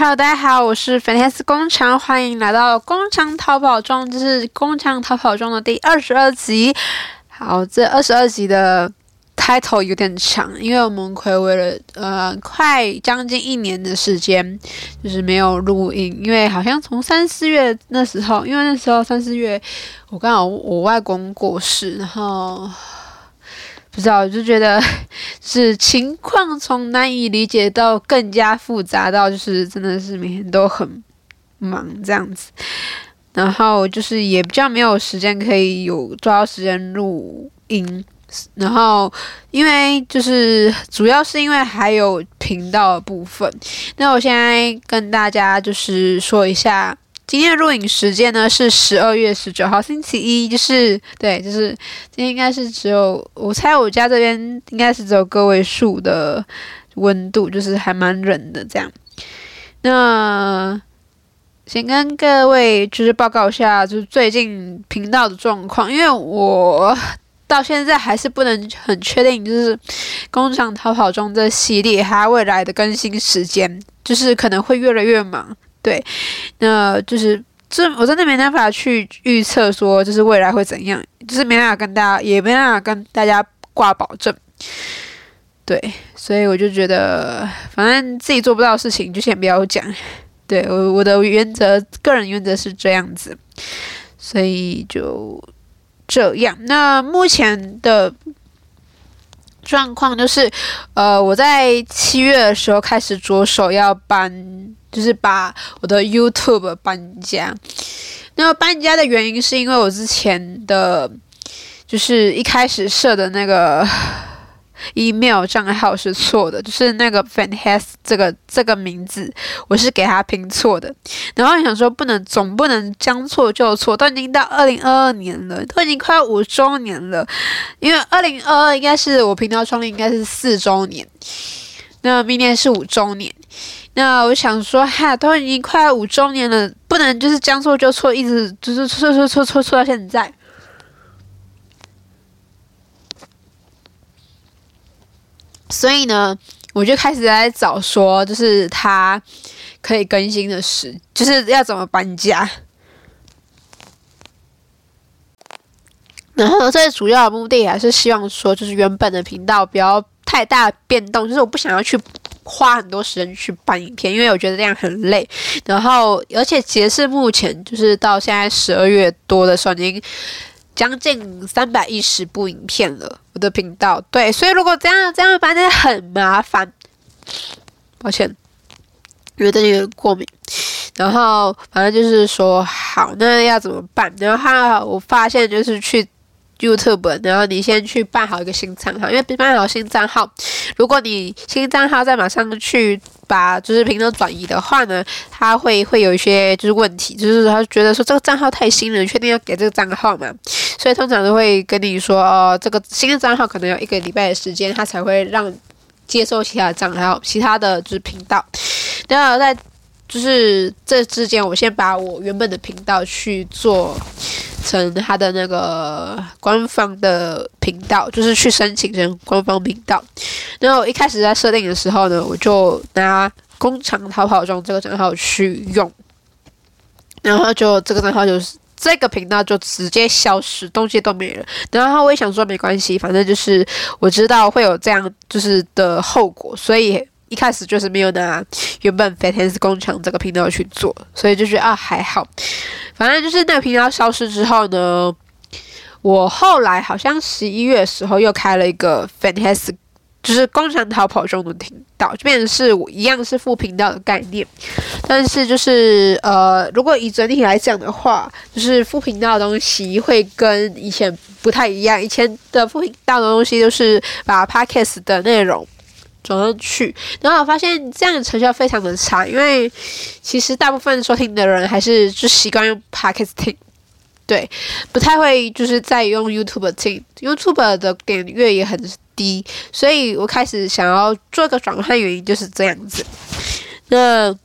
Hello，大家好，我是 Fantas 工厂，欢迎来到工厂逃跑中，这是工厂逃跑中的第二十二集。好，这二十二集的 title 有点长，因为我们睽违了呃快将近一年的时间，就是没有录音，因为好像从三四月那时候，因为那时候三四月我刚好我外公过世，然后。不知道，我就觉得 是情况从难以理解到更加复杂，到就是真的是每天都很忙这样子，然后就是也比较没有时间可以有抓到时间录音，然后因为就是主要是因为还有频道的部分，那我现在跟大家就是说一下。今天的录影时间呢是十二月十九号星期一，就是对，就是今天应该是只有我猜我家这边应该是只有个位数的温度，就是还蛮冷的这样。那先跟各位就是报告一下，就是最近频道的状况，因为我到现在还是不能很确定，就是工厂逃跑中这系列它未来的更新时间，就是可能会越来越忙。对，那就是这我真的没办法去预测说，就是未来会怎样，就是没办法跟大家，也没办法跟大家挂保证。对，所以我就觉得，反正自己做不到的事情，就先不要讲。对，我我的原则，个人原则是这样子，所以就这样。那目前的状况就是，呃，我在七月的时候开始着手要搬。就是把我的 YouTube 搬家，那搬家的原因是因为我之前的，就是一开始设的那个 email 账号是错的，就是那个 Fantastic 这个这个名字我是给他拼错的，然后想说不能总不能将错就错，都已经到二零二二年了，都已经快五周年了，因为二零二二应该是我频道创立应该是四周年，那明年是五周年。那我想说，哈，都已经快五周年了，不能就是将错就错，一直就是错错错错错到现在。所以呢，我就开始在找说，就是它可以更新的事，就是要怎么搬家。然后最主要的目的还是希望说，就是原本的频道不要太大变动，就是我不想要去。花很多时间去搬影片，因为我觉得这样很累。然后，而且截至目前，就是到现在十二月多的时候，已经将近三百一十部影片了。我的频道，对，所以如果这样这样搬，真的很麻烦。抱歉，因为最近有点过敏。然后，反正就是说，好，那要怎么办？然后，我发现就是去。YouTube，然后你先去办好一个新账号，因为办好新账号，如果你新账号再马上去把就是频道转移的话呢，它会会有一些就是问题，就是他觉得说这个账号太新了，确定要给这个账号吗？所以通常都会跟你说哦，这个新的账号可能要一个礼拜的时间，它才会让接收其他的账号，其他的就是频道。然后在就是这之间，我先把我原本的频道去做。成他的那个官方的频道，就是去申请成官方频道。然后一开始在设定的时候呢，我就拿工厂逃跑中这个账号去用，然后就这个账号就是这个频道就直接消失，东西都没了。然后我也想说没关系，反正就是我知道会有这样就是的后果，所以。一开始就是没有拿原本 Fantastic 工厂这个频道去做，所以就觉得啊还好，反正就是那个频道消失之后呢，我后来好像十一月时候又开了一个 Fantastic，就是工厂逃跑中的频道，就变成是我一样是副频道的概念，但是就是呃，如果以整体来讲的话，就是副频道的东西会跟以前不太一样，以前的副频道的东西都是把 Podcast 的内容。转上去，然后我发现这样的成效非常的差，因为其实大部分收听的人还是就习惯用 Podcast 听，对，不太会就是在用 YouTube 听，YouTube 的点阅也很低，所以我开始想要做个转换，原因就是这样子。那。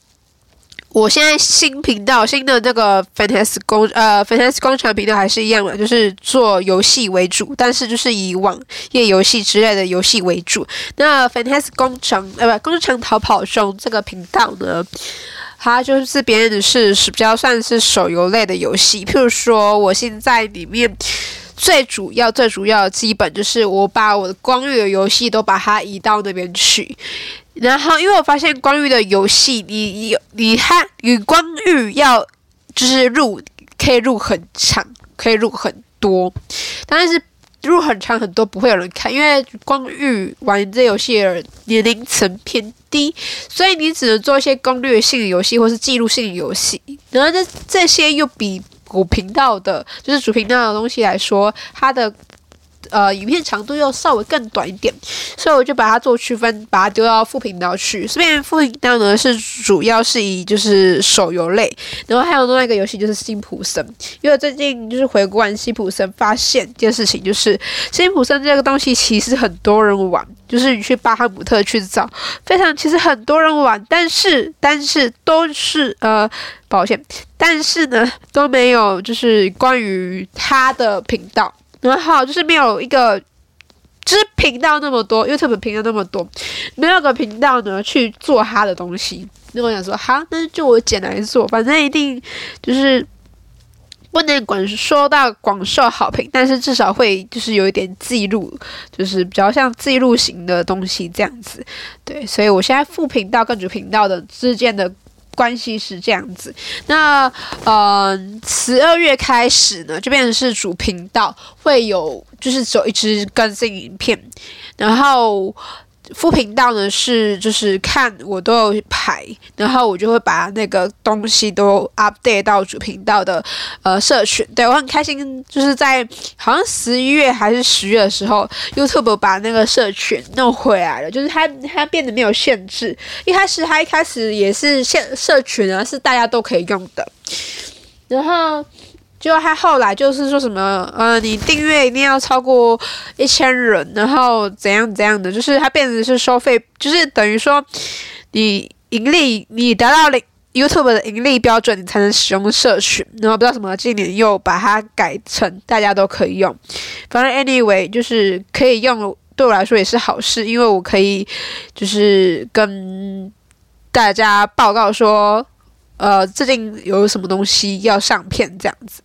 我现在新频道新的这个 fantas 工呃 fantas 工厂频道还是一样嘛，就是做游戏为主，但是就是以网页游戏之类的游戏为主。那 fantas 工厂呃不工厂逃跑中这个频道呢，它就是别人的是是比较算是手游类的游戏，譬如说我现在里面最主要最主要的基本就是我把我的光遇的游戏都把它移到那边去，然后因为我发现光遇的游戏，你有你看与光遇要就是入可以入很长，可以入很多，但是。入很长很多不会有人看，因为光遇玩这游戏的人年龄层偏低，所以你只能做一些攻略性的游戏或是记录性的游戏。然后这这些又比主频道的，就是主频道的东西来说，它的。呃，影片长度又稍微更短一点，所以我就把它做区分，把它丢到副频道去。这边副频道呢是主要是以就是手游类，然后还有另外一个游戏就是辛普森。因为最近就是回顾完辛普森，发现一件事情，就是辛普森这个东西其实很多人玩，就是你去巴哈姆特去找，非常其实很多人玩，但是但是都是呃，抱歉，但是呢都没有就是关于他的频道。然后就是没有一个，就是频道那么多，YouTube 频道那么多，没有个频道呢去做他的东西。那我想说，好，那就我捡来做，反正一定就是不能管说到广受好评，但是至少会就是有一点记录，就是比较像记录型的东西这样子。对，所以我现在副频道跟主频道的之间的。关系是这样子，那呃，十二月开始呢，就变成是主频道会有，就是走一支更新影片，然后。副频道呢是就是看我都有排，然后我就会把那个东西都 update 到主频道的呃社群。对，我很开心，就是在好像十一月还是十月的时候，YouTube 把那个社群弄回来了，就是它它变得没有限制。一开始它一开始也是限社群啊，是大家都可以用的，然后。就他后来就是说什么，呃，你订阅一定要超过一千人，然后怎样怎样的，就是它变成是收费，就是等于说你盈利，你达到了 YouTube 的盈利标准，你才能使用社群。然后不知道什么，今年又把它改成大家都可以用。反正 anyway 就是可以用，对我来说也是好事，因为我可以就是跟大家报告说，呃，最近有什么东西要上片这样子。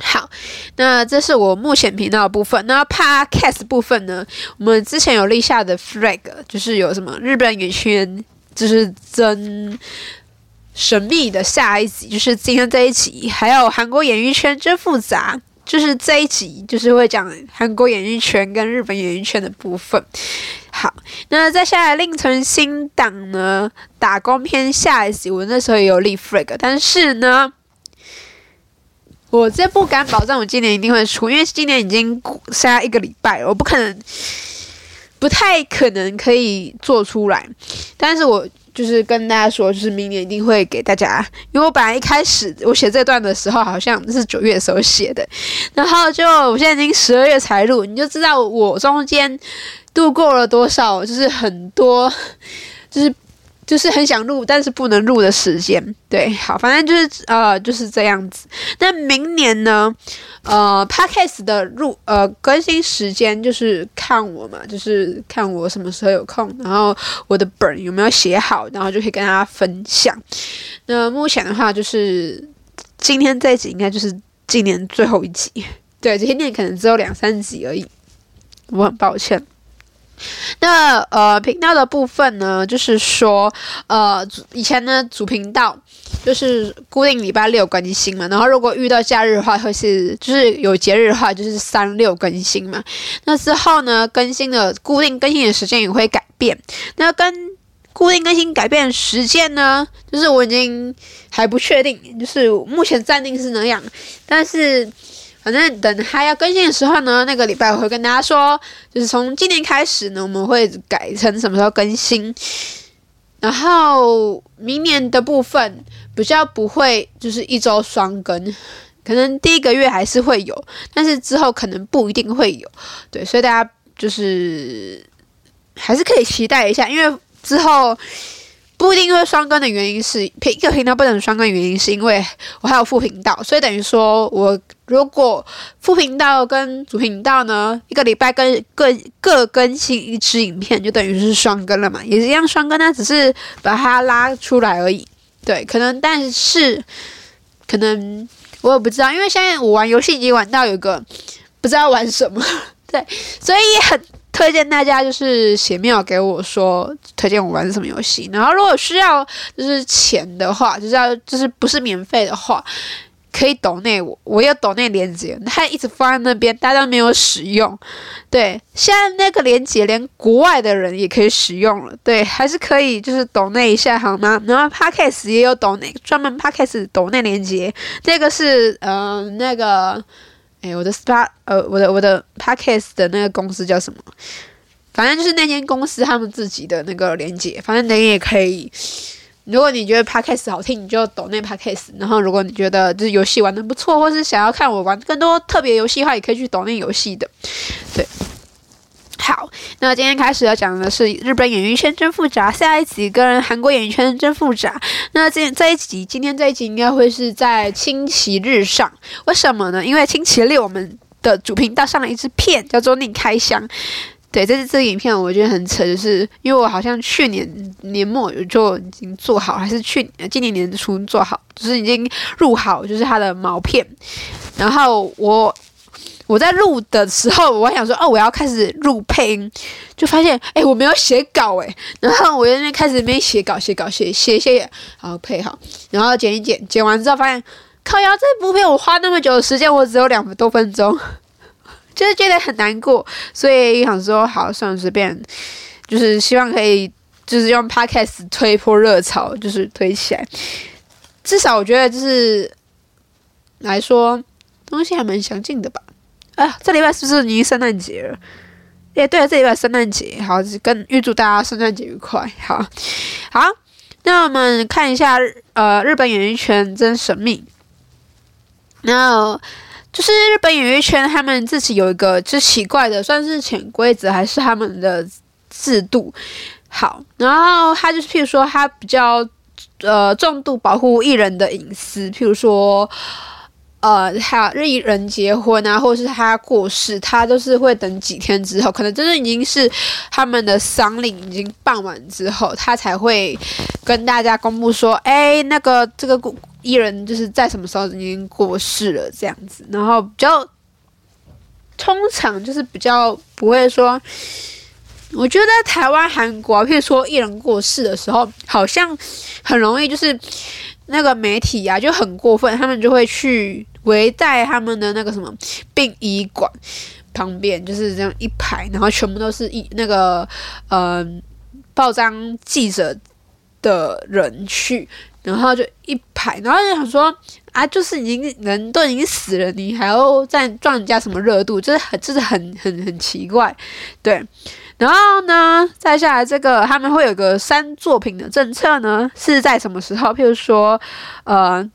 好，那这是我目前频道的部分。那 Podcast 部分呢？我们之前有立下的 flag，就是有什么日本演艺圈，就是真神秘的下一集，就是今天这一集；还有韩国演艺圈真复杂，就是这一集，就是会讲韩国演艺圈跟日本演艺圈的部分。好，那再下来另存新档呢？打工篇下一集，我那时候也有立 flag，但是呢。我这不敢保证，我今年一定会出，因为今年已经剩下一个礼拜了，我不可能，不太可能可以做出来。但是我就是跟大家说，就是明年一定会给大家，因为我本来一开始我写这段的时候，好像是九月的时候写的，然后就我现在已经十二月才录，你就知道我中间度过了多少，就是很多，就是。就是很想录，但是不能录的时间，对，好，反正就是呃就是这样子。那明年呢，呃，Podcast 的录呃更新时间就是看我嘛，就是看我什么时候有空，然后我的本有没有写好，然后就可以跟大家分享。那目前的话，就是今天这一集应该就是今年最后一集，对，今天可能只有两三集而已，我很抱歉。那呃，频道的部分呢，就是说，呃，以前呢，主频道就是固定礼拜六更新嘛，然后如果遇到假日的话，会是就是有节日的话，就是三六更新嘛。那之后呢，更新的固定更新的时间也会改变。那跟固定更新改变时间呢，就是我已经还不确定，就是目前暂定是那样，但是。反正等他要更新的时候呢，那个礼拜我会跟大家说，就是从今年开始呢，我们会改成什么时候更新。然后明年的部分比较不会就是一周双更，可能第一个月还是会有，但是之后可能不一定会有。对，所以大家就是还是可以期待一下，因为之后。不一定会双更的原因是，一个频道不能双更的原因是因为我还有副频道，所以等于说我如果副频道跟主频道呢，一个礼拜跟各各更新一支影片，就等于是双更了嘛，也是一样双更，它只是把它拉出来而已。对，可能但是可能我也不知道，因为现在我玩游戏已经玩到有个不知道玩什么，对，所以很推荐大家就是写 mail 给我说推荐我玩什么游戏，然后如果需要就是钱的话，就是要就是不是免费的话。可以抖内我，我有抖内链接，它一直放在那边，大家都没有使用。对，现在那个链接连国外的人也可以使用了。对，还是可以，就是抖内一下好吗？然后 Podcast 也有抖内，专门 Podcast 抖内链接，这个是呃那个，哎，我的 Spa 呃我的我的 Podcast 的那个公司叫什么？反正就是那间公司他们自己的那个连接，反正你也可以。如果你觉得 Podcast 好听，你就抖那 Podcast。然后，如果你觉得就是游戏玩的不错，或是想要看我玩更多特别游戏的话，也可以去抖那游戏的。对，好，那今天开始要讲的是日本演艺圈真复杂，下一集跟韩国演艺圈真复杂。那今天这一集，今天这一集应该会是在星期日上，为什么呢？因为星期六我们的主频道上了一支片，叫做《另开箱》。对，这是这个影片，我觉得很扯，就是因为我好像去年年末就已经做好，还是去今年年初做好，就是已经入好，就是它的毛片。然后我我在录的时候，我还想说，哦，我要开始录配音，就发现，哎，我没有写稿，哎，然后我在那边开始没写稿，写稿，写写写，然后配好，然后剪一剪，剪完之后发现，靠呀，这部片我花那么久的时间，我只有两多分钟。就是觉得很难过，所以想说好，算了，随便，就是希望可以，就是用 podcast 推一波热潮，就是推起来。至少我觉得就是来说，东西还蛮详尽的吧。哎，这礼拜是不是已经圣诞节了？诶，对了，这礼拜圣诞节，好，跟预祝大家圣诞节愉快。好，好，那我们看一下，呃，日本演艺圈真神秘。那。就是日本演艺圈，他们自己有一个就奇怪的，算是潜规则还是他们的制度。好，然后他就是，譬如说，他比较呃重度保护艺人的隐私，譬如说，呃，他艺人结婚啊，或者是他过世，他都是会等几天之后，可能真的已经是他们的丧礼已经办完之后，他才会跟大家公布说，哎，那个这个故。艺人就是在什么时候已经过世了这样子，然后比较通常就是比较不会说，我觉得台湾、韩国，譬如说艺人过世的时候，好像很容易就是那个媒体啊就很过分，他们就会去围在他们的那个什么殡仪馆旁边，就是这样一排，然后全部都是一那个嗯、报章记者的人去。然后就一排，然后就想说啊，就是已经人都已经死了，你还要再赚人家什么热度？就是很，就是很很很奇怪，对。然后呢，再下来这个他们会有个删作品的政策呢，是在什么时候？譬如说，呃，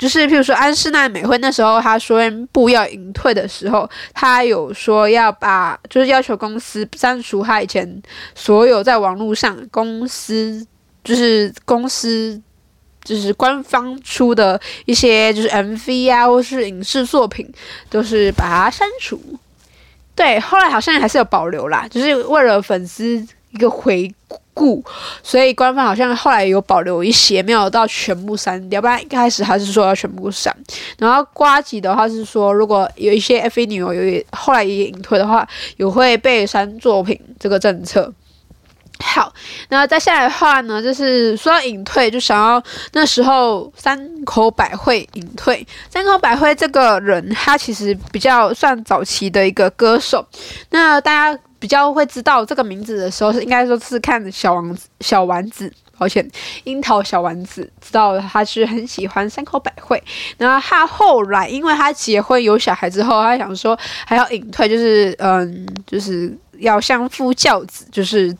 就是譬如说安室奈美惠那时候她宣布要隐退的时候，她有说要把就是要求公司删除她以前所有在网络上公司。就是公司，就是官方出的一些，就是 MV 啊，或是影视作品，都是把它删除。对，后来好像还是有保留啦，就是为了粉丝一个回故，所以官方好像后来有保留一些，没有到全部删掉。不然一开始还是说要全部删。然后瓜吉的话是说，如果有一些 F 女优有后来也隐退的话，有会被删作品这个政策。好，那再下来的话呢，就是说要隐退，就想要那时候山口百惠隐退。山口百惠这个人，他其实比较算早期的一个歌手。那大家比较会知道这个名字的时候，是应该说是看小王子，小丸子，抱歉，樱桃小丸子，知道他是很喜欢山口百惠。那他后来，因为他结婚有小孩之后，他想说还要隐退，就是嗯，就是要相夫教子，就是。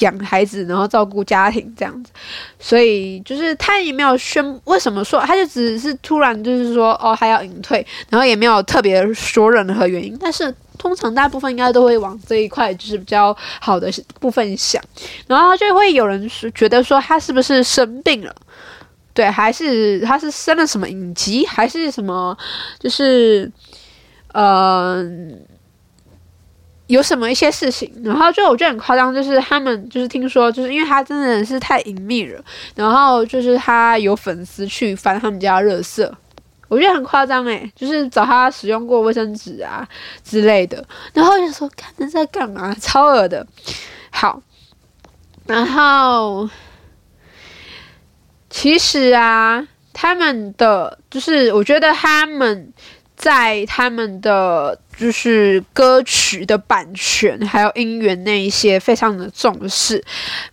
养孩子，然后照顾家庭这样子，所以就是他也没有宣为什么说，他就只是突然就是说哦，他要隐退，然后也没有特别说任何原因。但是通常大部分应该都会往这一块就是比较好的部分想，然后就会有人觉得说他是不是生病了？对，还是他是生了什么隐疾，还是什么？就是嗯。呃有什么一些事情，然后就我觉得很夸张，就是他们就是听说，就是因为他真的是太隐秘了，然后就是他有粉丝去翻他们家垃圾，我觉得很夸张诶，就是找他使用过卫生纸啊之类的，然后就说看他在干嘛，超恶的。好，然后其实啊，他们的就是我觉得他们在他们的。就是歌曲的版权还有音源那一些非常的重视，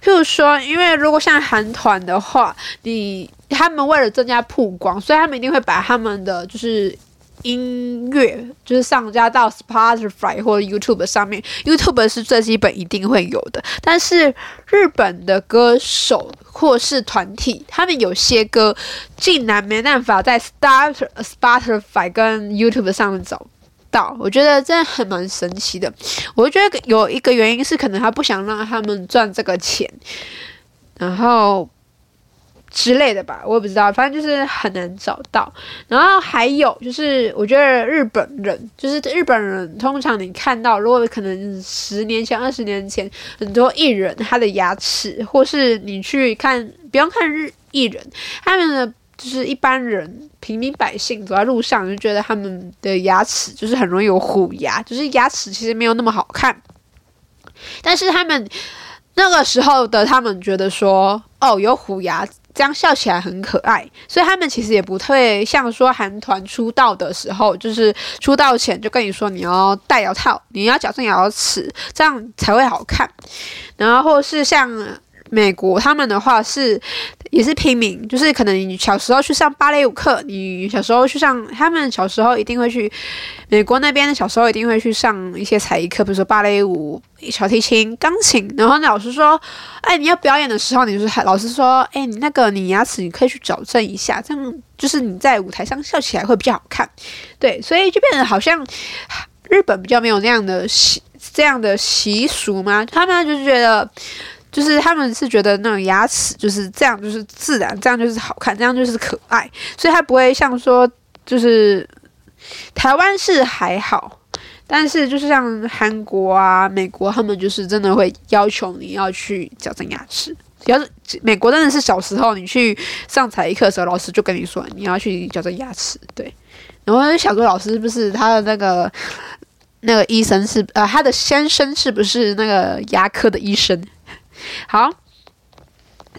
譬如说，因为如果像韩团的话，你他们为了增加曝光，所以他们一定会把他们的就是音乐就是上架到 Spotify 或 YouTube 上面，YouTube 是最基本一定会有的。但是日本的歌手或是团体，他们有些歌竟然没办法在 Start Spotify 跟 YouTube 上面走。到，我觉得真的很蛮神奇的。我觉得有一个原因是，可能他不想让他们赚这个钱，然后之类的吧，我也不知道。反正就是很难找到。然后还有就是，我觉得日本人，就是日本人，通常你看到，如果可能十年前、二十年前，很多艺人他的牙齿，或是你去看，不用看日艺人，他们的。就是一般人、平民百姓走在路上，就觉得他们的牙齿就是很容易有虎牙，就是牙齿其实没有那么好看。但是他们那个时候的他们觉得说，哦，有虎牙，这样笑起来很可爱，所以他们其实也不会像说韩团出道的时候，就是出道前就跟你说你要戴牙套，你要矫正牙齿，这样才会好看。然后或是像。美国他们的话是也是平民，就是可能你小时候去上芭蕾舞课，你小时候去上，他们小时候一定会去美国那边，小时候一定会去上一些才艺课，比如说芭蕾舞、小提琴、钢琴。然后老师说：“哎，你要表演的时候，你就是老师说，哎，你那个你牙齿你可以去矫正一下，这样就是你在舞台上笑起来会比较好看。”对，所以就变得好像日本比较没有那样的习这样的习俗嘛，他们就是觉得。就是他们是觉得那种牙齿就是这样，就是自然，这样就是好看，这样就是可爱，所以他不会像说，就是台湾是还好，但是就是像韩国啊、美国，他们就是真的会要求你要去矫正牙齿。要是美国真的是小时候你去上才艺课的时候，老师就跟你说你要去矫正牙齿，对。然后小哥老师是不是他的那个那个医生是呃他的先生是不是那个牙科的医生？好，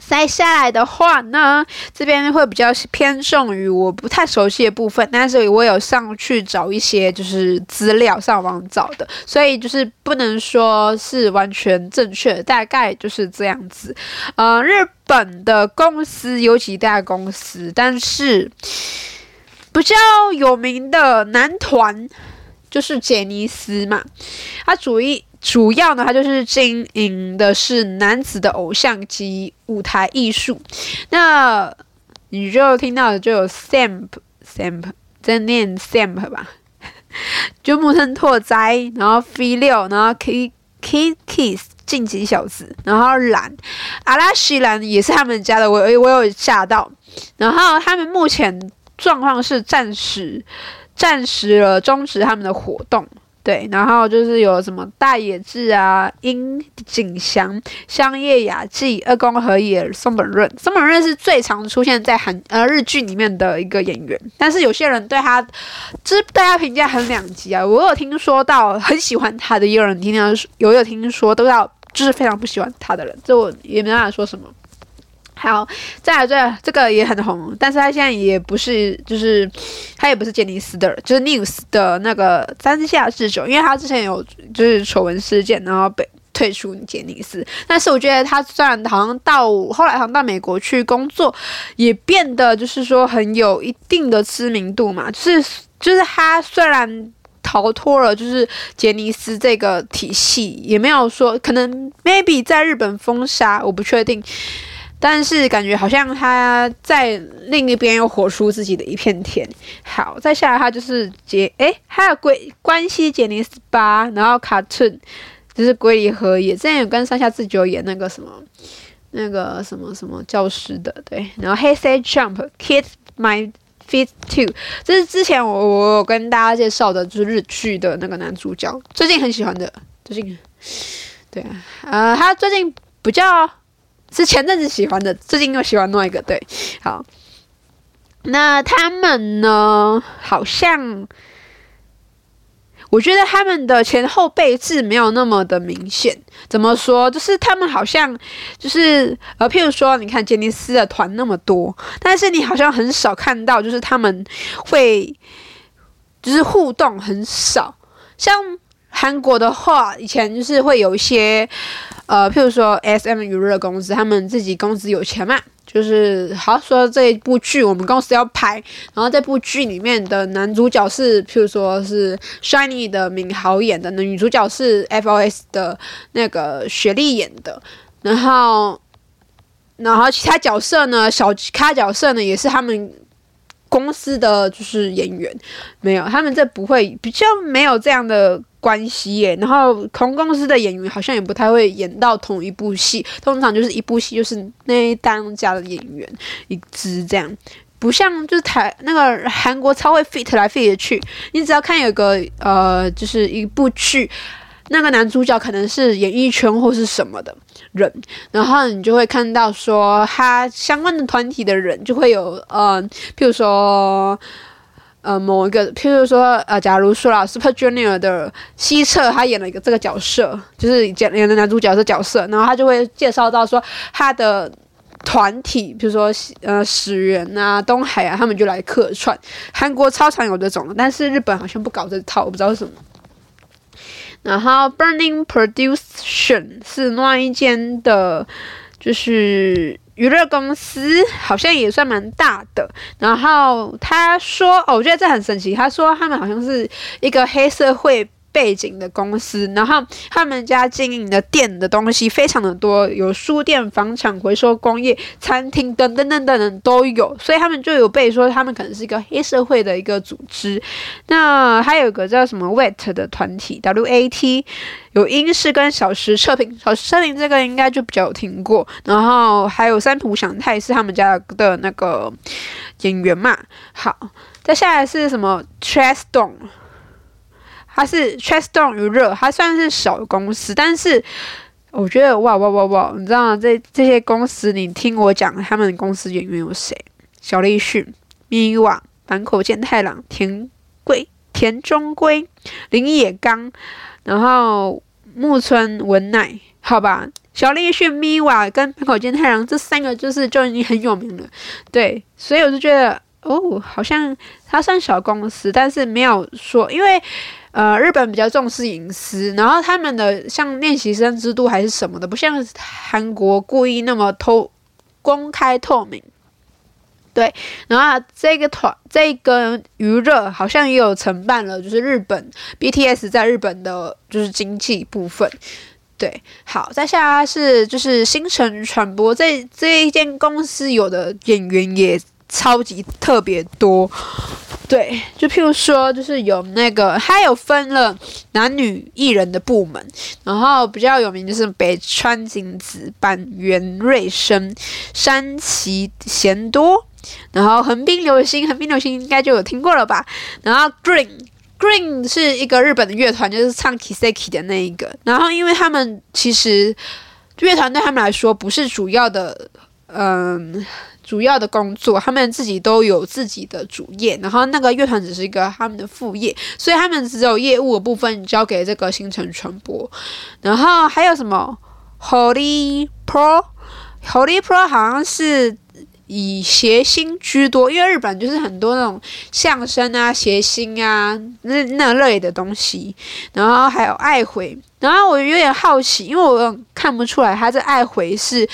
再下来的话呢，这边会比较偏重于我不太熟悉的部分，但是我有上去找一些就是资料，上网找的，所以就是不能说是完全正确，大概就是这样子。呃，日本的公司有几大公司，但是比较有名的男团就是杰尼斯嘛，他主一。主要呢，它就是经营的是男子的偶像及舞台艺术。那你就听到的就有 SAMP，SAMP 在念 SAMP 吧，就木村拓哉，然后 V 六，然后 K K Kiss 进击小子，然后岚，阿拉西兰也是他们家的，我我有吓到。然后他们目前状况是暂时暂时了终止他们的活动。对，然后就是有什么大野智啊、樱井翔、香叶雅纪、二宫和也、松本润。松本润是最常出现在韩呃日剧里面的一个演员，但是有些人对他，就是对他评价很两极啊。我有听说到很喜欢他的，也有人听到有有听说都要就是非常不喜欢他的人，这我也没办法说什么。好，再来这这个也很红，但是他现在也不是，就是他也不是杰尼斯的，就是 NEWS 的那个山下智久，因为他之前有就是丑闻事件，然后被退出杰尼斯。但是我觉得他虽然好像到后来好像到美国去工作，也变得就是说很有一定的知名度嘛，就是就是他虽然逃脱了就是杰尼斯这个体系，也没有说可能 maybe 在日本封杀，我不确定。但是感觉好像他在另一边又活出自己的一片天。好，再下来他就是杰，诶，还有龟关西杰尼斯八，然后卡顿就是龟梨和也，之前有跟山下智久演那个什么那个什么什么教师的，对，然后黑 C Jump Kiss My Feet Too，这是之前我我有跟大家介绍的，就是日剧的那个男主角，最近很喜欢的最近，对啊，呃，他最近比较是前阵子喜欢的，最近又喜欢另外一个，对，好，那他们呢，好像。我觉得他们的前后辈置没有那么的明显。怎么说？就是他们好像就是呃，譬如说，你看杰尼斯的团那么多，但是你好像很少看到，就是他们会就是互动很少。像韩国的话，以前就是会有一些呃，譬如说 SM 娱乐公司，他们自己公司有钱嘛。就是好说这一部剧，我们公司要拍，然后这部剧里面的男主角是，譬如说是 Shiny 的敏豪演的，那女主角是 FOS 的那个雪莉演的，然后，然后其他角色呢，小其他角色呢也是他们公司的就是演员，没有，他们这不会比较没有这样的。关系耶，然后同公司的演员好像也不太会演到同一部戏，通常就是一部戏就是那一当家的演员一支这样，不像就是台那个韩国超会 fit 来 fit 去，你只要看有个呃就是一部剧，那个男主角可能是演艺圈或是什么的人，然后你就会看到说他相关的团体的人就会有呃，譬如说。呃，某一个，譬如说，呃，假如说啦，Super Junior 的西澈，他演了一个这个角色，就是演演的男主角的角色，然后他就会介绍到说他的团体，比如说呃，始源啊，东海啊，他们就来客串。韩国超常有这种，但是日本好像不搞这套，我不知道为什么。然后 Burning Production 是那一间的，就是。娱乐公司好像也算蛮大的，然后他说：“哦，我觉得这很神奇。”他说他们好像是一个黑社会。背景的公司，然后他们家经营的店的东西非常的多，有书店、房产、回收工业、餐厅等等等等等都有，所以他们就有被说他们可能是一个黑社会的一个组织。那还有个叫什么 WAT 的团体，W-A-T，有英式跟小时测评，小时测评这个应该就比较有听过。然后还有三浦翔太是他们家的那个演员嘛。好，再下来是什么 Chesdom 它是 Chesdom 娱乐，它算是小公司，但是我觉得哇哇哇哇，你知道吗？这这些公司，你听我讲，他们公司演员有谁？小栗旬、Miwa、坂口健太郎、田贵、田中圭、林野刚，然后木村文乃，好吧？小栗旬、Miwa 跟坂口健太郎这三个就是就已经很有名了，对，所以我就觉得哦，好像它算小公司，但是没有说因为。呃，日本比较重视隐私，然后他们的像练习生制度还是什么的，不像韩国故意那么透公开透明。对，然后这个团这个娱乐好像也有承办了，就是日本 BTS 在日本的就是经济部分。对，好，再下来是就是星辰传播这这一间公司有的演员也超级特别多。对，就譬如说，就是有那个，他有分了男女艺人的部门，然后比较有名就是北川景子、板垣瑞生、山崎贤多，然后横滨流星，横滨流星应该就有听过了吧？然后 Green Green 是一个日本的乐团，就是唱 Kiseki 的那一个，然后因为他们其实乐团对他们来说不是主要的，嗯。主要的工作，他们自己都有自己的主业，然后那个乐团只是一个他们的副业，所以他们只有业务的部分交给这个星辰传播。然后还有什么 Holy Pro，Holy Pro 好像是以谐星居多，因为日本就是很多那种相声啊、谐星啊那那类的东西。然后还有爱回，然后我有点好奇，因为我看不出来他这爱回是。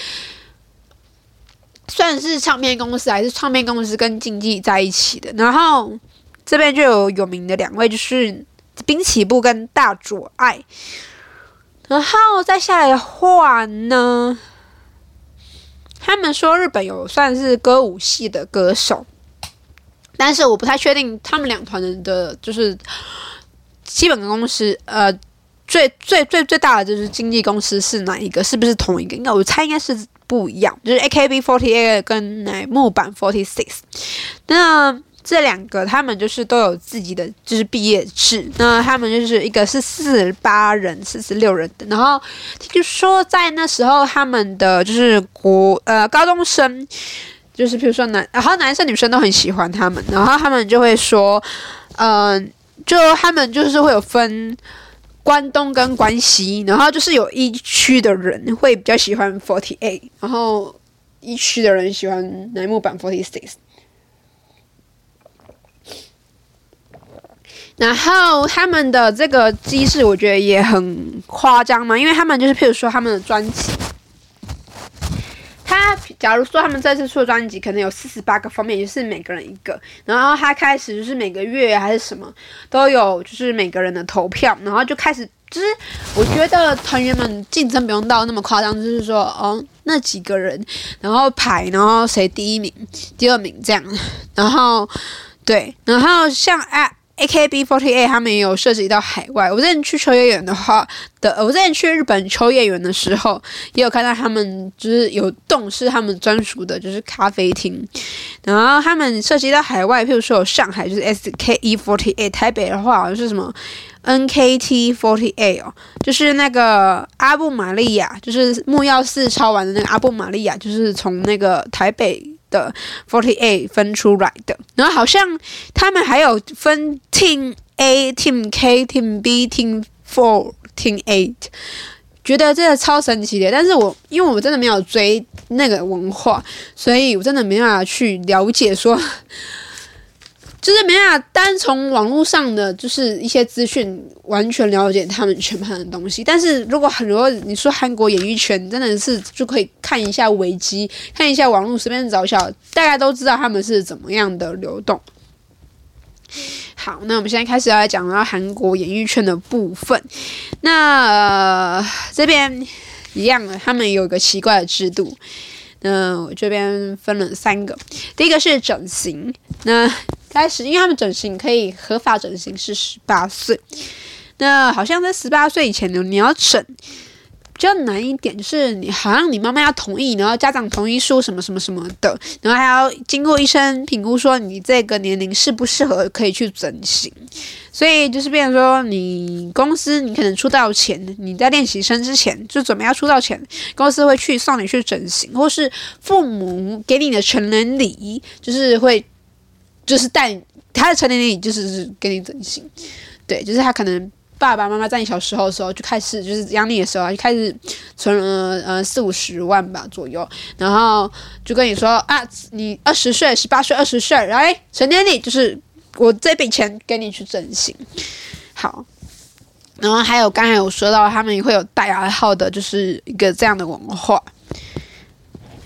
算是唱片公司还是唱片公司跟经纪在一起的？然后这边就有有名的两位，就是滨崎步跟大佐爱。然后再下来的话呢，他们说日本有算是歌舞系的歌手，但是我不太确定他们两团人的就是基本公司，呃，最最最最大的就是经纪公司是哪一个？是不是同一个？应该我猜应该是。不一样，就是 AKB48 跟乃木坂46。那这两个他们就是都有自己的就是毕业制，那他们就是一个是四十八人、四十六人的，然后听说在那时候他们的就是国呃高中生，就是比如说男，然后男生女生都很喜欢他们，然后他们就会说，嗯、就他们就是会有分。关东跟关西，然后就是有一区的人会比较喜欢 Forty Eight，然后一区的人喜欢乃木坂 Forty Six。然后他们的这个机制，我觉得也很夸张嘛，因为他们就是譬如说他们的专辑。他假如说他们这次出的专辑可能有四十八个封面，就是每个人一个，然后他开始就是每个月还是什么都有，就是每个人的投票，然后就开始就是我觉得团员们竞争不用到那么夸张，就是说哦那几个人然后排，然后谁第一名、第二名这样，然后对，然后像啊。A K B forty eight，他们也有涉及到海外。我之前去秋叶原的话的，我之前去日本秋叶原的时候，也有看到他们就是有洞是他们专属的，就是咖啡厅。然后他们涉及到海外，譬如说有上海就是 S K E forty eight；台北的话好像是什么 N K T forty eight 哦，就是那个阿布玛利亚，就是木曜四抄完的那个阿布玛利亚，就是从那个台北。的 Forty Eight 分出来的，然后好像他们还有分 Team A、Team K、Team B、Team Four、Team Eight，觉得这个超神奇的。但是我因为我真的没有追那个文化，所以我真的没办法去了解说。就是没办法单从网络上的就是一些资讯完全了解他们全盘的东西，但是如果很多你说韩国演艺圈真的是就可以看一下维基，看一下网络随便找一下，大家都知道他们是怎么样的流动。好，那我们现在开始要来讲到韩国演艺圈的部分。那、呃、这边一样的，他们有一个奇怪的制度。那我这边分了三个，第一个是整形。那开始，因为他们整形可以合法整形是十八岁，那好像在十八岁以前呢，你要整比较难一点，就是你好像你妈妈要同意，然后家长同意书什么什么什么的，然后还要经过医生评估说你这个年龄适不适合可以去整形，所以就是变成说你公司你可能出道前，你在练习生之前就准备要出道前，公司会去送你去整形，或是父母给你的成人礼就是会。就是带他的成人礼，就是给你整形，对，就是他可能爸爸妈妈在你小时候的时候就开始，就是养你的时候啊就开始存了呃四五十万吧左右，然后就跟你说啊，你二十岁、十八岁、二十岁，来成年礼就是我这笔钱给你去整形，好，然后还有刚才有说到他们也会有带牙套的，就是一个这样的文化。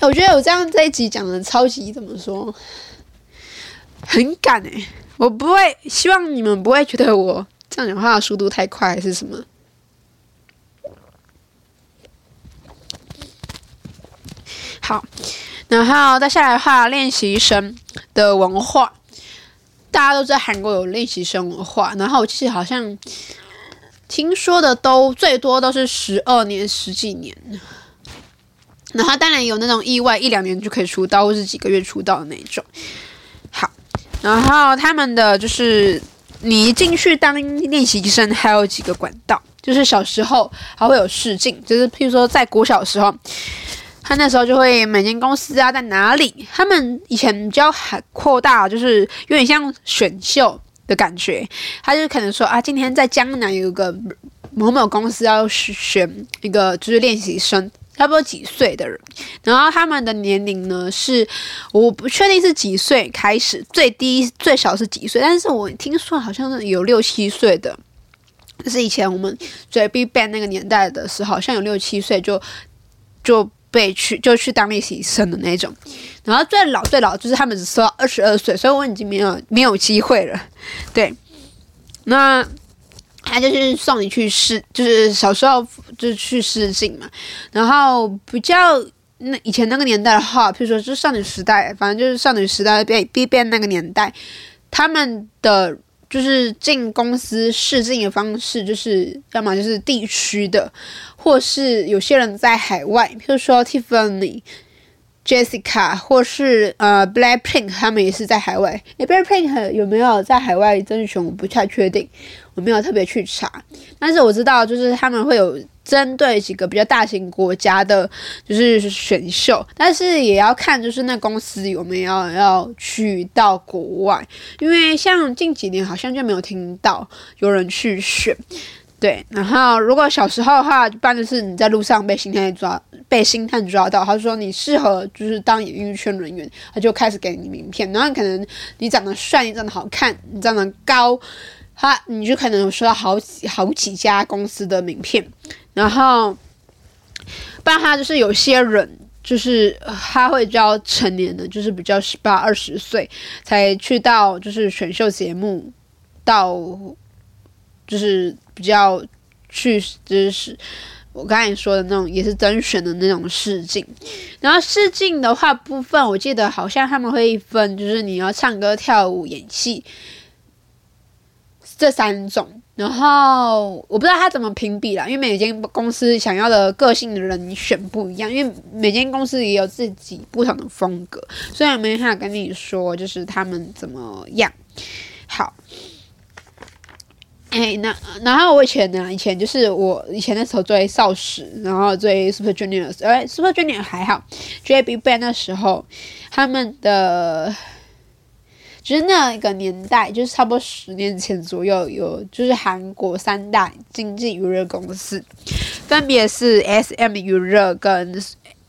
我觉得我这样这一集讲的超级怎么说？很赶诶、我不会希望你们不会觉得我这样讲话速度太快还是什么。好，然后再下来的话，练习生的文化，大家都在韩国有练习生文化，然后我其实好像听说的都最多都是十二年、十几年，然后当然有那种意外一两年就可以出道，或是几个月出道的那种。好然后他们的就是，你一进去当练习生，还有几个管道，就是小时候还会有试镜，就是譬如说在国小的时候，他那时候就会每间公司啊在哪里，他们以前比较还扩大，就是有点像选秀的感觉，他就可能说啊，今天在江南有个某某公司要选一个就是练习生。差不多几岁的人，然后他们的年龄呢是，我不确定是几岁开始，最低最少是几岁，但是我听说好像是有六七岁的，就是以前我们追 BigBang 那个年代的时候，好像有六七岁就就被去就去当练习生的那种，然后最老最老就是他们只说二十二岁，所以我已经没有没有机会了，对，那。他就是送你去试，就是小时候就去试镜嘛。然后比较那以前那个年代的话，譬如说就少女时代，反正就是少女时代变必变那个年代，他们的就是进公司试镜的方式，就是要么就是地区的，或是有些人在海外，譬如说 Tiffany，Jessica 或是呃 Blackpink，他们也是在海外。，Blackpink 有没有在海外征选？我不太确定，我没有特别去查。但是我知道，就是他们会有针对几个比较大型国家的，就是选秀。但是也要看，就是那公司有没有要去到国外。因为像近几年好像就没有听到有人去选。对，然后如果小时候的话，一般就是你在路上被星探抓，被星探抓到，他说你适合就是当演艺圈人员，他就开始给你名片。然后可能你长得帅，你长得好看，你长得高，他你就可能有收到好几好几家公司的名片。然后，不然他就是有些人就是他会比较成年的，就是比较十八二十岁才去到就是选秀节目到。就是比较去，就是我刚才说的那种，也是甄选的那种试镜。然后试镜的话部分，我记得好像他们会分，就是你要唱歌、跳舞、演戏这三种。然后我不知道他怎么评比啦，因为每间公司想要的个性的人选不一样，因为每间公司也有自己不同的风格，所以我没办法跟你说，就是他们怎么样。好。哎，那然后我以前呢，以前就是我以前那时候追少时，然后追 Super Junior，哎，Super Junior 还好，追 BigBang 那时候，他们的就是那一个年代，就是差不多十年前左右，有就是韩国三大经纪娱乐公司，分别是 SM 娱乐跟。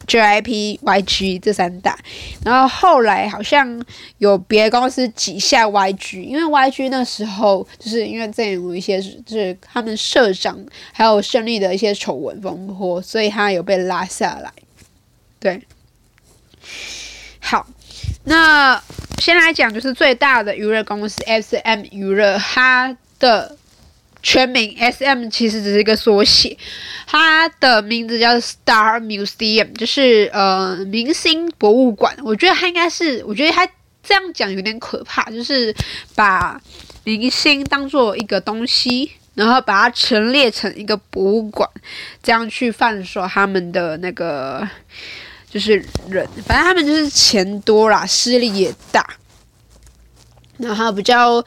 JYP、YG 这三大，然后后来好像有别的公司挤下 YG，因为 YG 那时候就是因为这有一些就是他们社长还有胜利的一些丑闻风波，所以他有被拉下来。对，好，那先来讲就是最大的娱乐公司 SM 娱乐，它的。全名 SM 其实只是一个缩写，它的名字叫 Star Museum，就是呃明星博物馆。我觉得它应该是，我觉得它这样讲有点可怕，就是把明星当做一个东西，然后把它陈列成一个博物馆，这样去贩售他们的那个就是人，反正他们就是钱多啦，势力也大，然后比较。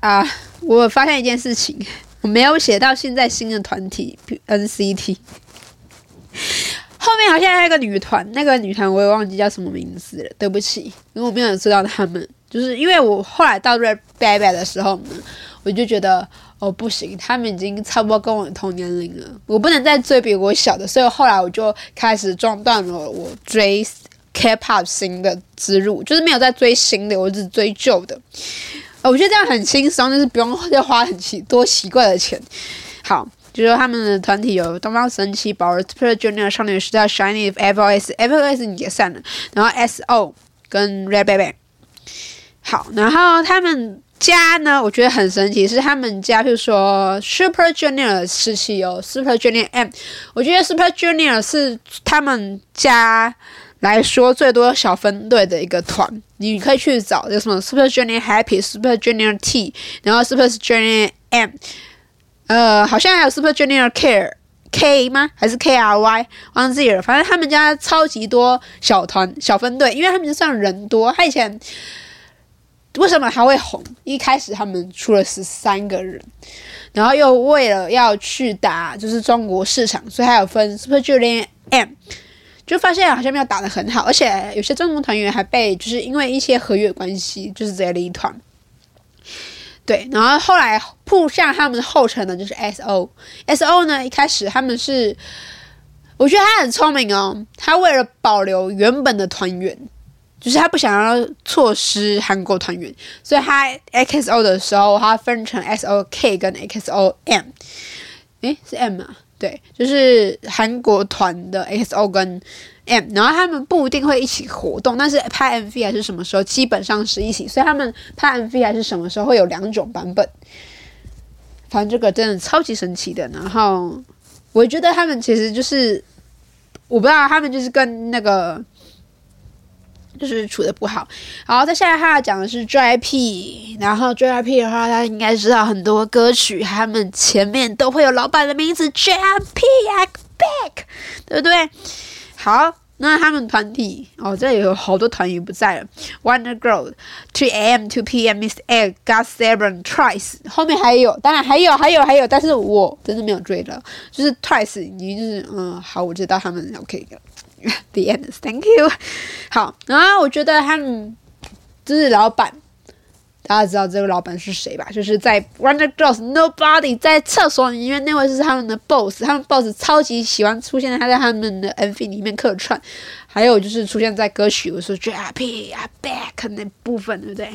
啊！我发现一件事情，我没有写到现在新的团体 NCT，后面好像还有一个女团，那个女团我也忘记叫什么名字了，对不起，因为我没有知道他们。就是因为我后来到 Red Velvet 的时候呢，我就觉得哦不行，他们已经差不多跟我同年龄了，我不能再追比我小的，所以后来我就开始中断了我追 K-pop 新的之路，就是没有在追新的，我只追旧的。我觉得这样很轻松，就是不用要花很奇多奇怪的钱。好，就说他们的团体有东方神起、宝儿、Super Junior、少女时代、SHINee、F.O.S、F.O.S 已经解散了，然后 S.O 跟 Red Velvet。好，然后他们家呢，我觉得很神奇，是他们家，譬如说 Super Junior 时期有 Super Junior M，我觉得 Super Junior 是他们家。来说最多小分队的一个团，你可以去找有什么 Super Junior Happy、Super Junior T，然后 Super Junior M，呃，好像还有 Super Junior Care K 吗？还是 K R Y？忘记了。反正他们家超级多小团、小分队，因为他们就算人多。他以前为什么还会红？一开始他们出了十三个人，然后又为了要去打就是中国市场，所以还有分 Super Junior M。就发现好像没有打得很好，而且有些中国团员还被就是因为一些合约关系，就是直接离团。对，然后后来扑向他们的后尘的就是 S.O。S.O 呢，一开始他们是，我觉得他很聪明哦，他为了保留原本的团员，就是他不想要错失韩国团员，所以他 X.O 的时候，他分成 S.O.K 跟 X.O.M，诶，是 M 啊。对，就是韩国团的 XO 跟 M，然后他们不一定会一起活动，但是拍 MV 还是什么时候，基本上是一起。所以他们拍 MV 还是什么时候会有两种版本。反正这个真的超级神奇的。然后我觉得他们其实就是，我不知道他们就是跟那个。就是处的不好，然后再下来他要讲的是 JYP，然后 JYP 的话，他应该知道很多歌曲，他们前面都会有老板的名字 JYP，I'm back，对不对？好，那他们团体哦，这里有好多团员不在了。Wonder Girls、Two AM、Two PM、Miss A、GOT7、Twice，后面还有，当然还有，还有，还有，但是我真的没有追了。就是 Twice，已经就是嗯，好，我知道他们 OK 的。The end，Thank you。好，然后我觉得他们就是老板。大家知道这个老板是谁吧？就是在 Wonder Girls Nobody 在厕所里面那位是他们的 boss，他们 boss 超级喜欢出现在他在他们的 MV 里面客串，还有就是出现在歌曲，我说 Happy I'm Back 那部分，对不对？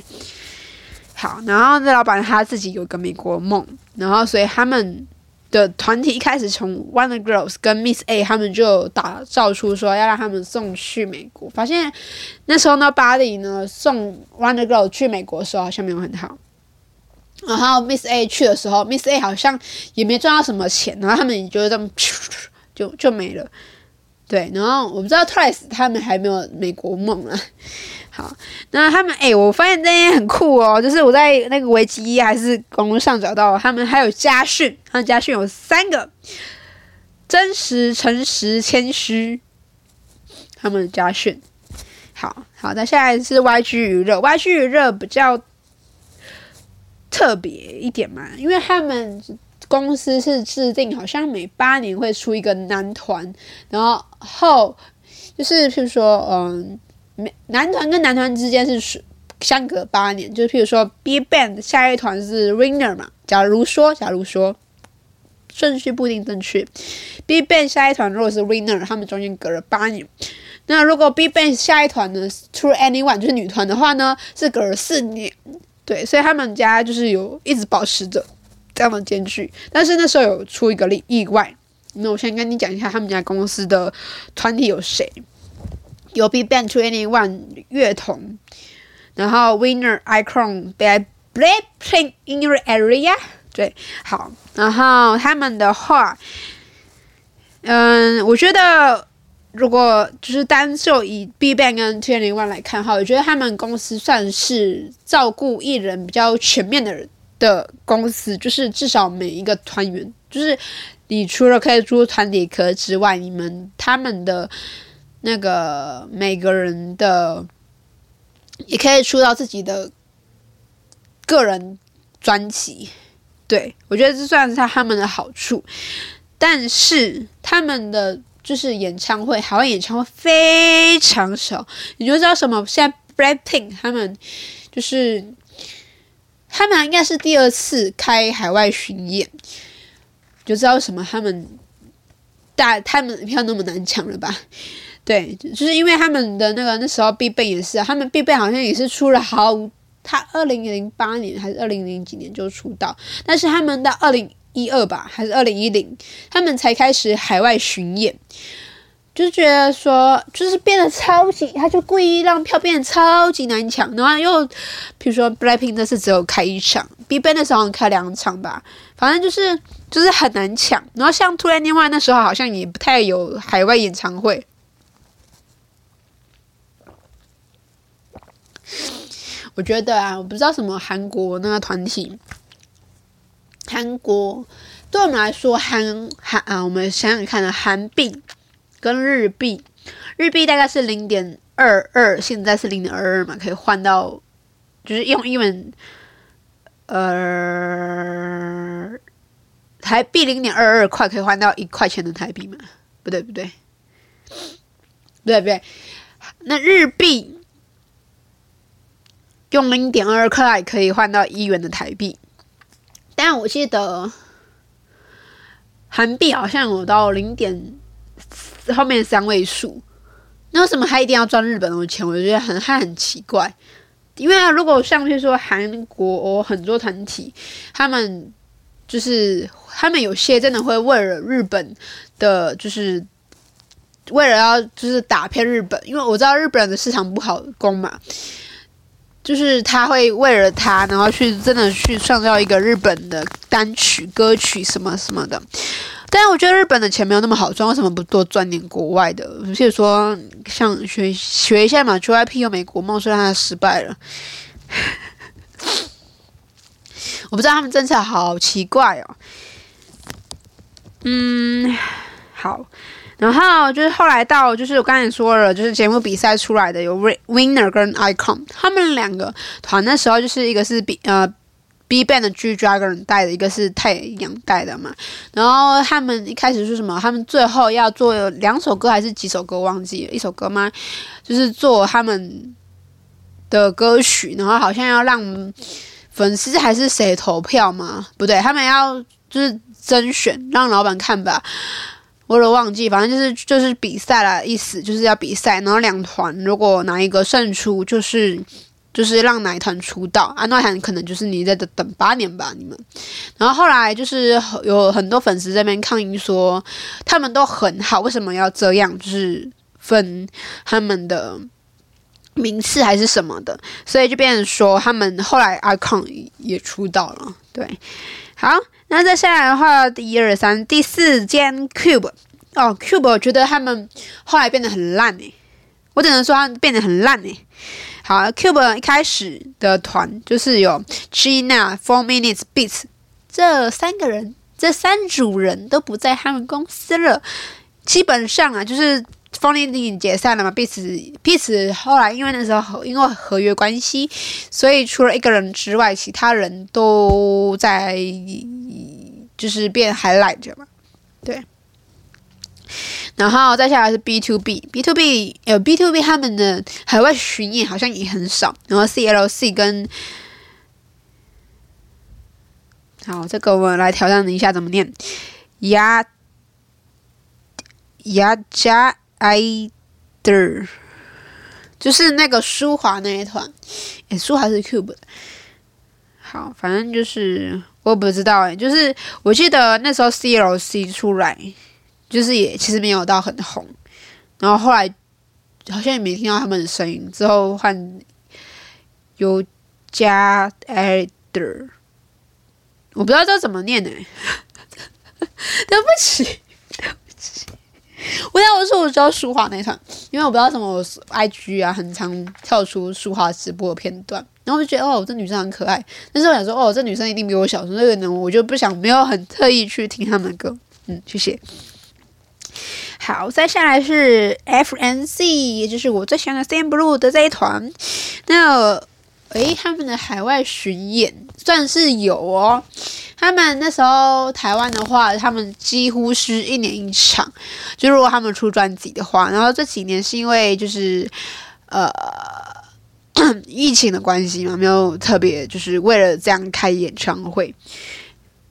好，然后这老板他自己有个美国梦，然后所以他们。的团体一开始从 Wonder Girls 跟 Miss A 他们就打造出说要让他们送去美国，发现那时候呢巴黎呢送 Wonder Girls 去美国的时候好像没有很好，然后 Miss A 去的时候，Miss A 好像也没赚到什么钱，然后他们也就这么就就没了，对，然后我不知道 Twice 他们还没有美国梦啊。好，那他们哎、我发现这些很酷哦，就是我在那个维基还是网络上找到他们还有家训，他们家训有三个：真实、诚实、谦虚。他们的家训。好好，那下来是 YG 娱乐，YG 娱乐比较特别一点嘛，因为他们公司是制定好像每八年会出一个男团，然后后就是譬如说嗯。男团跟男团之间是相隔八年，就是譬如说 B Ban 的下一团是 Winner 嘛，假如说，假如说顺序不一定正确，B Ban 下一团如果是 Winner，他们中间隔了八年。那如果 B Ban 下一团呢出 Anyone 就是女团的话呢，是隔了四年。对，所以他们家就是有一直保持着这样的间距。但是那时候有出一个例意外，那我先跟你讲一下他们家公司的团体有谁。有 BigBang 2NE1 乐童，然后 Winner Icon BLACKPINK in your area，对，好，然后他们的话，嗯，我觉得如果就是单就以 Big Bang 跟 t w e n One 来看哈，我觉得他们公司算是照顾艺人比较全面的的公司，就是至少每一个团员，就是你除了可以出团体壳之外，你们他们的。那个每个人的也可以出到自己的个人专辑，对，我觉得这算是他们的好处。但是他们的就是演唱会，海外演唱会非常少。你就知道什么？现在 Blackpink 他们就是他们应该是第二次开海外巡演，就知道什么他们大他们的票那么难抢了吧？对，就是因为他们的那个那时候 BigBang 也是啊，他们 BigBang 好像也是出了好，他二零零八年还是二零零几年就出道，但是他们到二零一二吧，还是二零一零，他们才开始海外巡演，就觉得说，就是变得超级，他就故意让票变得超级难抢，然后又比如说 Blackpink 那次只有开一场，BigBang 那时候好像开两场吧，反正就是就是很难抢，然后像 2NE1 那时候好像也不太有海外演唱会。我觉得啊，我不知道什么韩国那个团体，韩国对我们来说，韩韩啊，我们想想看的韩币跟日币，日币大概是零点二二，现在是零点二二嘛，可以换到，就是用英文，呃，台币零点二二块可以换到一块钱的台币嘛？不对不对，不对不对？那日币。用零点二块可以换到一元的台币，但我记得韩币好像有到零点后面三位数，那为什么他一定要赚日本的钱？我觉得很还很奇怪。因为啊，如果像比如说韩国很多团体，他们就是他们有些真的会为了日本的，就是为了要就是打偏日本，因为我知道日本的市场不好攻嘛。就是他会为了他，然后去真的去创造一个日本的单曲、歌曲什么什么的。但是我觉得日本的钱没有那么好赚，为什么不多赚点国外的？比如说像学学一下嘛，JYP 有美国梦，虽然他失败了。我不知道他们政策好奇怪哦。嗯，好，然后就是后来到就是我刚才说了，就是节目比赛出来的有 Winner 跟 Icon，他们两个团那时候就是一个是比呃 B Band 的 G Dragon 带的，一个是太阳带的嘛。然后他们一开始是什么？他们最后要做两首歌还是几首歌？忘记了一首歌吗？就是做他们的歌曲，然后好像要让粉丝还是谁投票吗？不对，他们要就是甄选，让老板看吧。我都忘记，反正就是就是比赛啦，意思就是要比赛，然后两团如果哪一个胜出，就是就是让哪一团出道啊，那团可能就是你在这等八年吧，你们。然后后来就是有很多粉丝在那边抗议说，他们都很好，为什么要这样？就是分他们的名次还是什么的，所以就变成说他们后来 icon 也出道了，对，好。那再下来的话，一二三第四间 Cube 哦，Cube 我觉得他们后来变得很烂诶，我只能说他们变得很烂诶。好，Cube 一开始的团就是有 Gina、Four Minutes Beats 这三个人，这三组人都不在他们公司了，基本上啊就是。Four Minutes 解散了嘛？Beats，Beats 后来因为那时候因为合约关系，所以除了一个人之外，其他人都在就是变 highlight 嘛，对。然后再下来是 B to B，B to B 有 B to B 他们的海外巡演好像也很少。然后 CLC 跟好，这个我来挑战一下怎么念，呀呀加。I der 就是那个舒华那一团，诶，舒华是 Cube 的。好，反正就是我不知道诶，就是我记得那时候 CLC 出来，就是也其实没有到很红，然后后来好像也没听到他们的声音，之后换尤加 I der，我不知道这怎么念呢？对不起对不起。我要我说我知道舒华那场，因为我不知道什么我 IG 啊，很常跳出舒华直播的片段，然后我就觉得哦，这女生很可爱。但是我想说哦，这女生一定比我小，所以呢，我就不想没有很特意去听他们的歌。嗯，谢谢。好，再下来是 FNC，也就是我最喜欢的 CNBLUE 的这一团。那诶，他们的海外巡演算是有哦。他们那时候台湾的话，他们几乎是一年一场。就如果他们出专辑的话，然后这几年是因为就是呃疫情的关系嘛，没有特别就是为了这样开演唱会。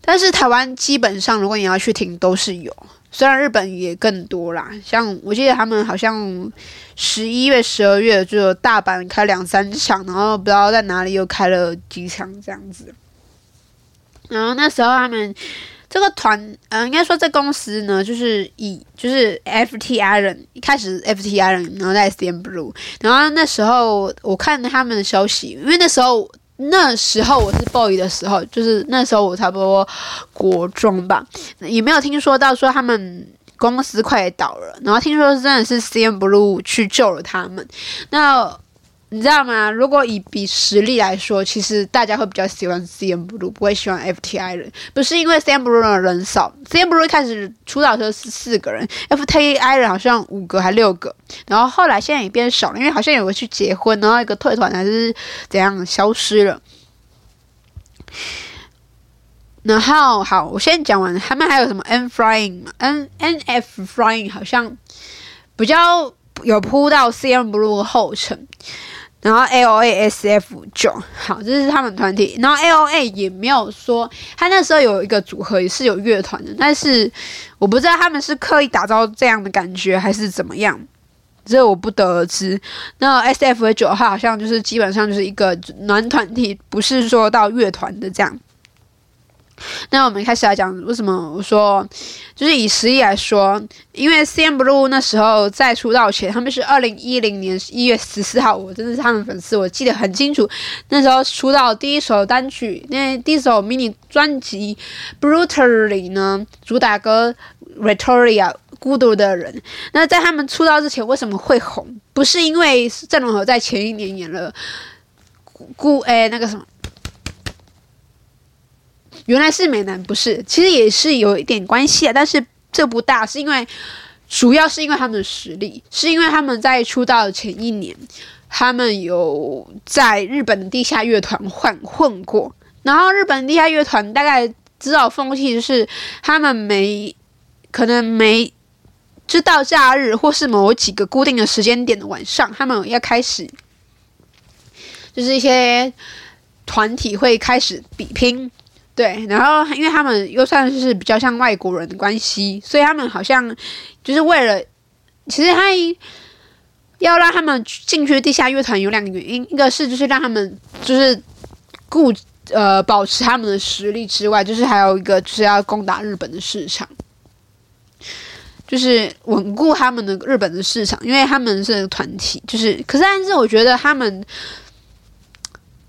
但是台湾基本上，如果你要去听，都是有。虽然日本也更多啦，像我记得他们好像十一月、十二月就有大阪开两三场，然后不知道在哪里又开了几场这样子。然后那时候他们这个团，嗯、呃，应该说这公司呢，就是以就是 FT-IRON 一开始 FT-IRON，然后在 C.M.Blue，然后那时候我看他们的消息，因为那时候那时候我是 boy 的时候，就是那时候我差不多国中吧，也没有听说到说他们公司快倒了，然后听说真的是 C.M.Blue 去救了他们，那。你知道吗？如果以比实力来说，其实大家会比较喜欢 CM Blue，不会喜欢 FTI 人。不是因为 CNBLUE 的人少 CM Blue 一开始出道的时候是四个人，FTI 人好像五个还六个，然后后来现在也变少了，因为好像有个去结婚，然后一个退团还是怎样消失了。然后好，我先讲完，他们还有什么 N.Flying 嘛？N N.F. Flying 好像比较有铺到 CM Blue 后尘。然后 L A S F 九，好，这是他们团体。然后 L A 也没有说，他那时候有一个组合也是有乐团的，但是我不知道他们是刻意打造这样的感觉还是怎么样，这我不得而知。那 S F 九号，好像就是基本上就是一个男团体，不是说到乐团的这样。那我们开始来讲，为什么我说就是以实力来说，因为 CNBLUE 那时候在出道前，他们是二零一零年一月十四号，我真的是他们粉丝，我记得很清楚。那时候出道第一首单曲，那第一首迷你专辑《Brutally》呢，主打歌《Victoria》孤独的人。那在他们出道之前，为什么会红？不是因为郑容和在前一年演了孤哎那个什么。原来是美男，不是，其实也是有一点关系啊，但是这不大，是因为主要是因为他们的实力，是因为他们在出道的前一年，他们有在日本的地下乐团混混过，然后日本地下乐团大概知道风气是他们没可能没。就到假日或是某几个固定的时间点的晚上，他们要开始，就是一些团体会开始比拼，对，然后因为他们又算是比较像外国人的关系，所以他们好像就是为了，其实他要让他们进去地下乐团有两个原因，一个是就是让他们就是顾呃保持他们的实力之外，就是还有一个就是要攻打日本的市场。就是稳固他们的日本的市场，因为他们是团体。就是，可是但是我觉得他们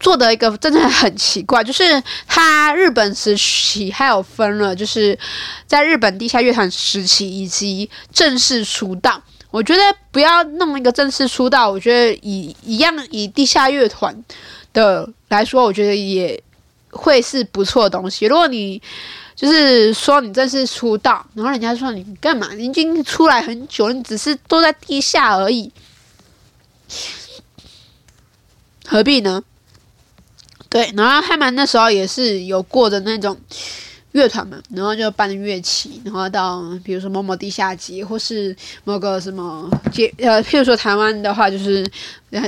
做的一个真的很奇怪，就是他日本时期还有分了，就是在日本地下乐团时期以及正式出道。我觉得不要弄一个正式出道，我觉得以一样以地下乐团的来说，我觉得也会是不错的东西。如果你就是说你正式出道，然后人家说你干嘛？你已经出来很久了，你只是都在地下而已，何必呢？对，然后他们那时候也是有过的那种乐团嘛，然后就搬乐器，然后到比如说某某地下街，或是某个什么街，呃，譬如说台湾的话，就是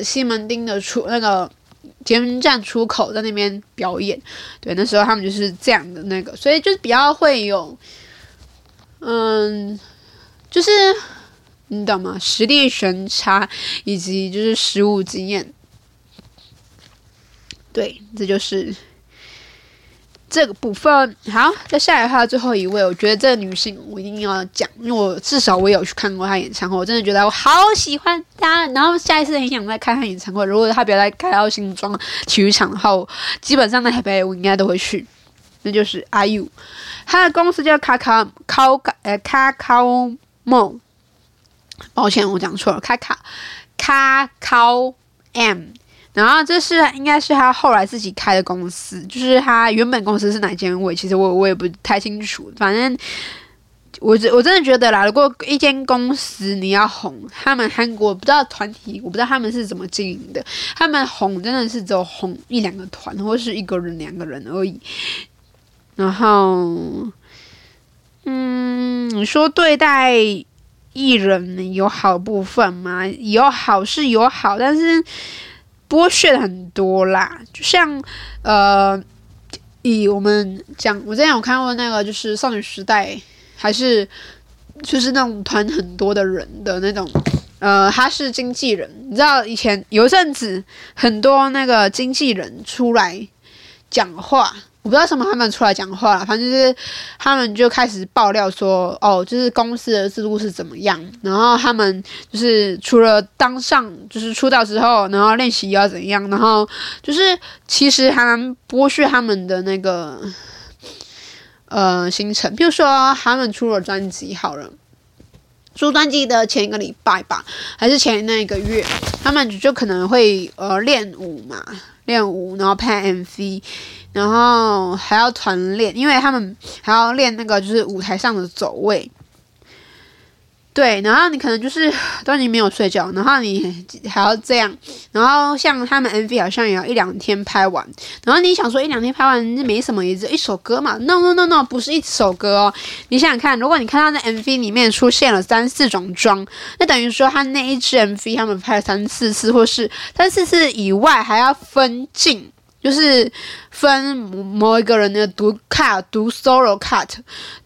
西门町的出那个。捷运站出口在那边表演，对，那时候他们就是这样的那个，所以就是比较会有，嗯，就是你懂吗？实力悬差以及就是实务经验，对，这就是。这个部分好，再下来的话，最后一位，我觉得这个女性我一定要讲，因为我至少我有去看过她演唱会，我真的觉得我好喜欢她。然后下一次很想再看她演唱会，如果她不要再开到新庄体育场的话，我基本上在台北我应该都会去。那就是 IU，她的公司叫卡卡考呃卡卡梦，抱歉我讲错了，卡卡卡卡 M。然后这是应该是他后来自己开的公司，就是他原本公司是哪间位，其实我我也不太清楚。反正我我真的觉得啦，如果一间公司你要红，他们韩国不知道团体，我不知道他们是怎么经营的，他们红真的是只有红一两个团，或是一个人两个人而已。然后，嗯，你说对待艺人有好部分吗？有好是有好，但是。剥削的很多啦，就像呃，以我们讲，我之前有看过那个，就是少女时代，还是就是那种团很多的人的那种，呃，他是经纪人，你知道以前有一阵子很多那个经纪人出来讲话。我不知道什么，他们出来讲话了，反正就是他们就开始爆料说，哦，就是公司的制度是怎么样，然后他们就是除了当上就是出道之后，然后练习要怎样，然后就是其实还蛮剥削他们的那个呃行程，比如说他们出了专辑好了，出专辑的前一个礼拜吧，还是前那一个月，他们就可能会呃练舞嘛，练舞，然后拍 MV。然后还要团练，因为他们还要练那个就是舞台上的走位。对，然后你可能就是 当你没有睡觉，然后你还要这样，然后像他们 MV 好像也要一两天拍完。然后你想说一两天拍完那没什么，也就一首歌嘛？No No No No，不是一首歌哦。你想想看，如果你看到那 MV 里面出现了三四种妆，那等于说他那一支 MV 他们拍了三四次，或是三四次以外还要分镜。就是分某一个人的独 cut、独 solo cut，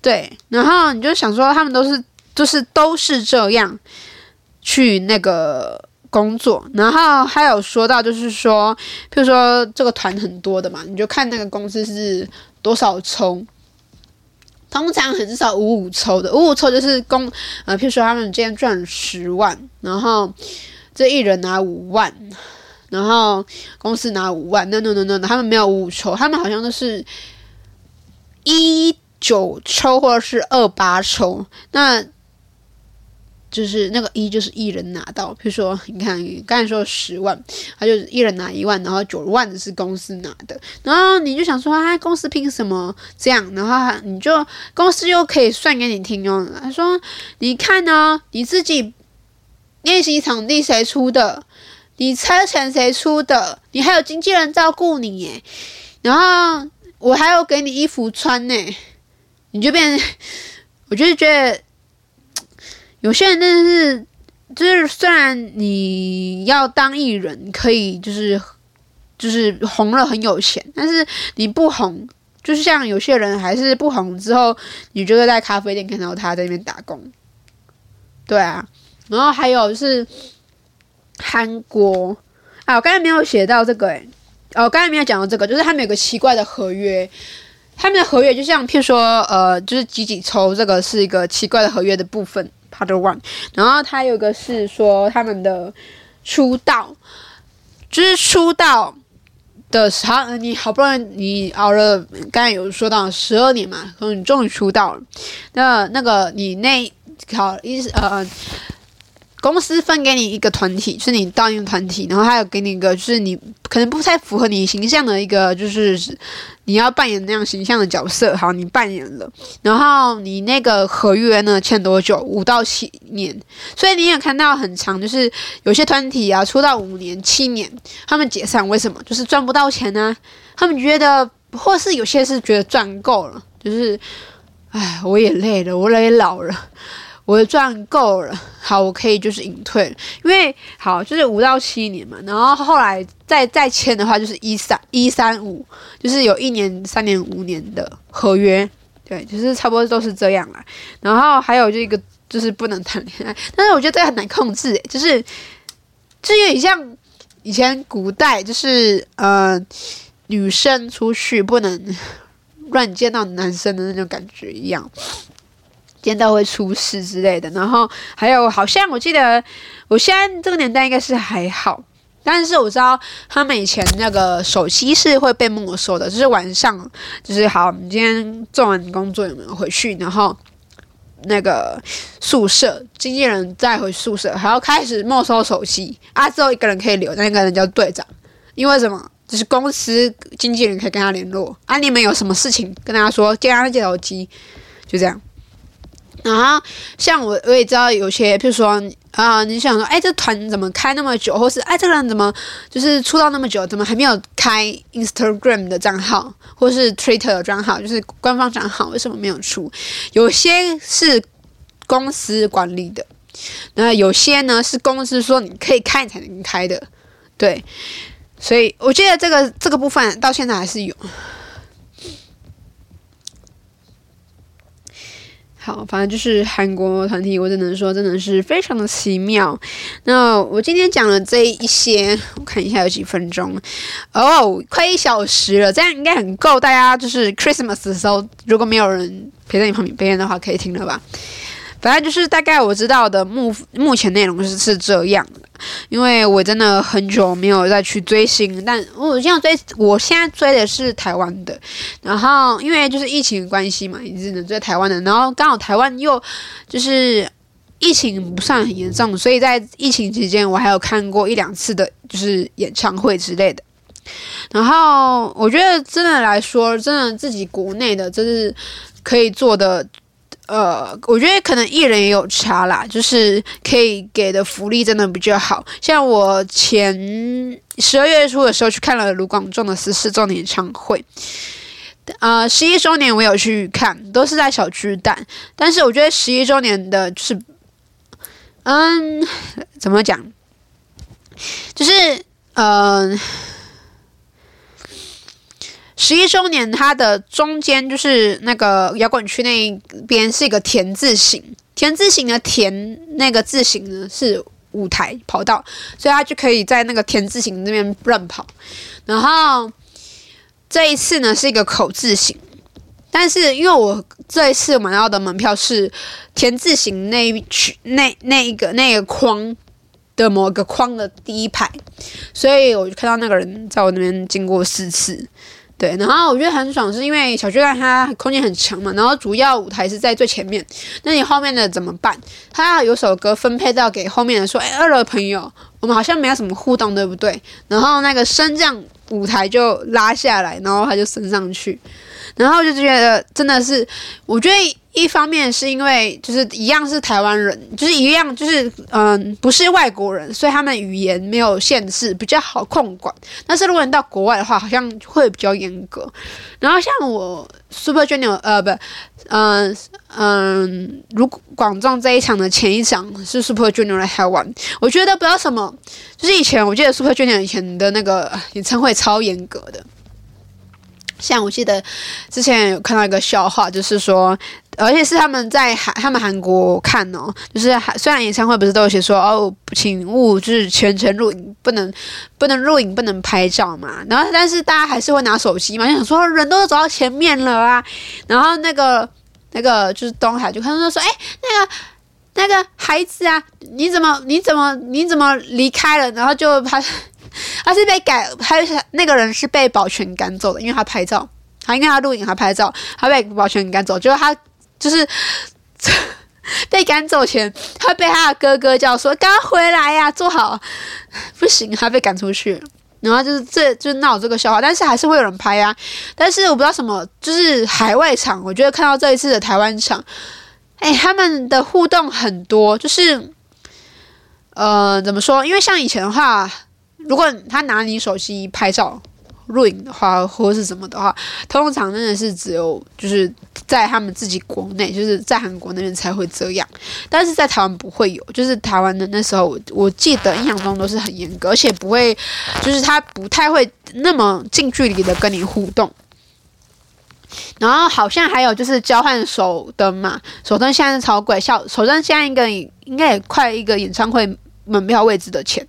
对，然后你就想说他们都是就是都是这样去那个工作，然后还有说到就是说，譬如说这个团很多的嘛，你就看那个公司是多少抽，通常很少五五抽的，五五抽就是公呃，譬如说他们今天赚十万，然后这一人拿五万。然后公司拿五万，no no no no，他们没有五五抽，他们好像都是一九抽或者是二八抽。那就是那个一就是一人拿到，比如说你看刚才说十万，他就一人拿一万，然后九万的是公司拿的，然后你就想说，啊，公司凭什么这样？然后你就公司又可以算给你听哦。他说，你看呢，你自己练习场地谁出的？你车钱谁出的？你还有经纪人照顾你耶，然后我还有给你衣服穿呢，你就变，我就是觉得。有些人真的是，就是虽然你要当艺人，可以就是就是红了很有钱，但是你不红，就是像有些人还是不红之后，你就会在咖啡店看到他在那边打工。对啊，然后还有就是韩国啊，我刚才没有写到这个诶，哦，我刚才没有讲到这个，就是他们有个奇怪的合约，他们的合约就像譬如说，呃，就是几几抽，这个是一个奇怪的合约的部分。Part One，然后他有个是说他们的出道，就是出道的时候，你好不容易你熬了，刚才有说到十二年嘛，然后你终于出道了，那那个你那好意思呃。公司分给你一个团体，是你当一个团体，然后还有给你一个，就是你可能不太符合你形象的一个，就是你要扮演那样形象的角色。好，你扮演了，然后你那个合约呢签多久？五到七年。所以你也看到很长，就是有些团体啊，出道五年、七年，他们解散为什么？就是赚不到钱呢、他们觉得，或是有些是觉得赚够了，就是，哎，我也累了，我也老了。我赚够了，好，我可以就是隐退，因为好就是五到七年嘛，然后后来再再签的话就是一三一三五，就是有一年、三年、五年的合约，对，就是差不多都是这样啦。然后还有这个就是不能谈恋爱，但是我觉得这很难控制，就是这有点像以前古代，就是呃女生出去不能乱见到男生的那种感觉一样。见到会出事之类的，然后还有好像我记得，我现在这个年代应该是还好，但是我知道他们以前那个手机是会被没收的，就是晚上就是好，你今天做完工作有没有回去，然后那个宿舍经纪人再回宿舍还要开始没收手机啊，只有一个人可以留，那个人叫队长，因为什么？就是公司经纪人可以跟他联络啊，你们有什么事情跟他说，借他借手机，就这样。然后像我我也知道有些，譬如说啊、你想说，哎，这团怎么开那么久，或是哎，这个人怎么就是出道那么久，怎么还没有开 Instagram 的账号，或是 Twitter 的账号，就是官方账号，为什么没有出？有些是公司管理的，那有些呢是公司说你可以开才能开的，对，所以我觉得这个这个部分到现在还是有。好，反正就是韩国团体，我只能说真的是非常的奇妙。那我今天讲了这一些，我看一下有几分钟哦，快一小时了，这样应该很够大家就是 Christmas 的时候，如果没有人陪在你旁边边的话，可以听了吧？反正就是大概我知道的目目前内容是是这样的，因为我真的很久没有再去追星，但我现在追，我现在追的是台湾的，然后因为就是疫情关系嘛，一直能追台湾的，然后刚好台湾又就是疫情不算很严重，所以在疫情期间我还有看过一两次的，就是演唱会之类的，然后我觉得真的来说，真的自己国内的就是可以做的。呃，我觉得可能艺人也有差啦，就是可以给的福利真的比较好。像我前十二月初的时候去看了卢广仲的十四周年演唱会，呃，十一周年我有去看，都是在小巨蛋。但是我觉得十一周年的，就是，嗯，怎么讲，就是，嗯、十一周年，它的中间就是那个摇滚区那一边是一个田字形，田字形的田那个字形呢是舞台跑道，所以他就可以在那个田字形那边乱跑。然后这一次呢是一个口字形，但是因为我这一次买到的门票是田字形那一区那那一个那个框的某一个框的第一排，所以我就看到那个人在我那边经过四次。对，然后我觉得很爽，是因为小巨蛋它空间很强嘛，然后主要舞台是在最前面，那你后面的怎么办？他有首歌分配到给后面的说，哎，二楼朋友，我们好像没有什么互动，对不对？然后那个升降舞台就拉下来，然后他就升上去。然后就觉得真的是，我觉得一方面是因为就是一样是台湾人，就是一样就是嗯不是外国人，所以他们语言没有限制，比较好控管。但是如果你到国外的话，好像会比较严格。然后像我 Super Junior 呃不嗯嗯，如果广众这一场的前一场是 Super Junior 来台湾，我觉得不知道什么，就是以前我记得 Super Junior 以前的那个演唱会超严格的。像我记得之前有看到一个笑话，就是说，而且是他们在韩他们韩国看哦，就是虽然演唱会不是都有写说哦，请勿就是全程录影，不能不能录影，不能拍照嘛。然后但是大家还是会拿手机嘛，就想说人都走到前面了啊。然后那个那个就是东海就看到说，哎，那个那个孩子啊，你怎么你怎么你怎么离开了？然后就他。他是被赶，还有那个人是被保全赶走的，因为他拍照，他因为他录影，他拍照，他被保全赶走。就是他就是被赶走前，他被他的哥哥叫说：“赶快回来呀，坐好。”不行，他被赶出去。然后就是这就闹这个笑话，但是还是会有人拍啊。但是我不知道什么，就是海外场，我觉得看到这一次的台湾场，哎，他们的互动很多，就是呃，怎么说？因为像以前的话。如果他拿你手机拍照、录影的话，或者是什么的话，通常真的是只有就是在他们自己国内，就是在韩国那边才会这样，但是在台湾不会有。就是台湾的那时候，我记得印象中都是很严格，而且不会，就是他不太会那么近距离的跟你互动。然后好像还有就是交换手灯嘛，手灯现在是超贵，小手灯现在应该应该也快一个演唱会门票位置的钱。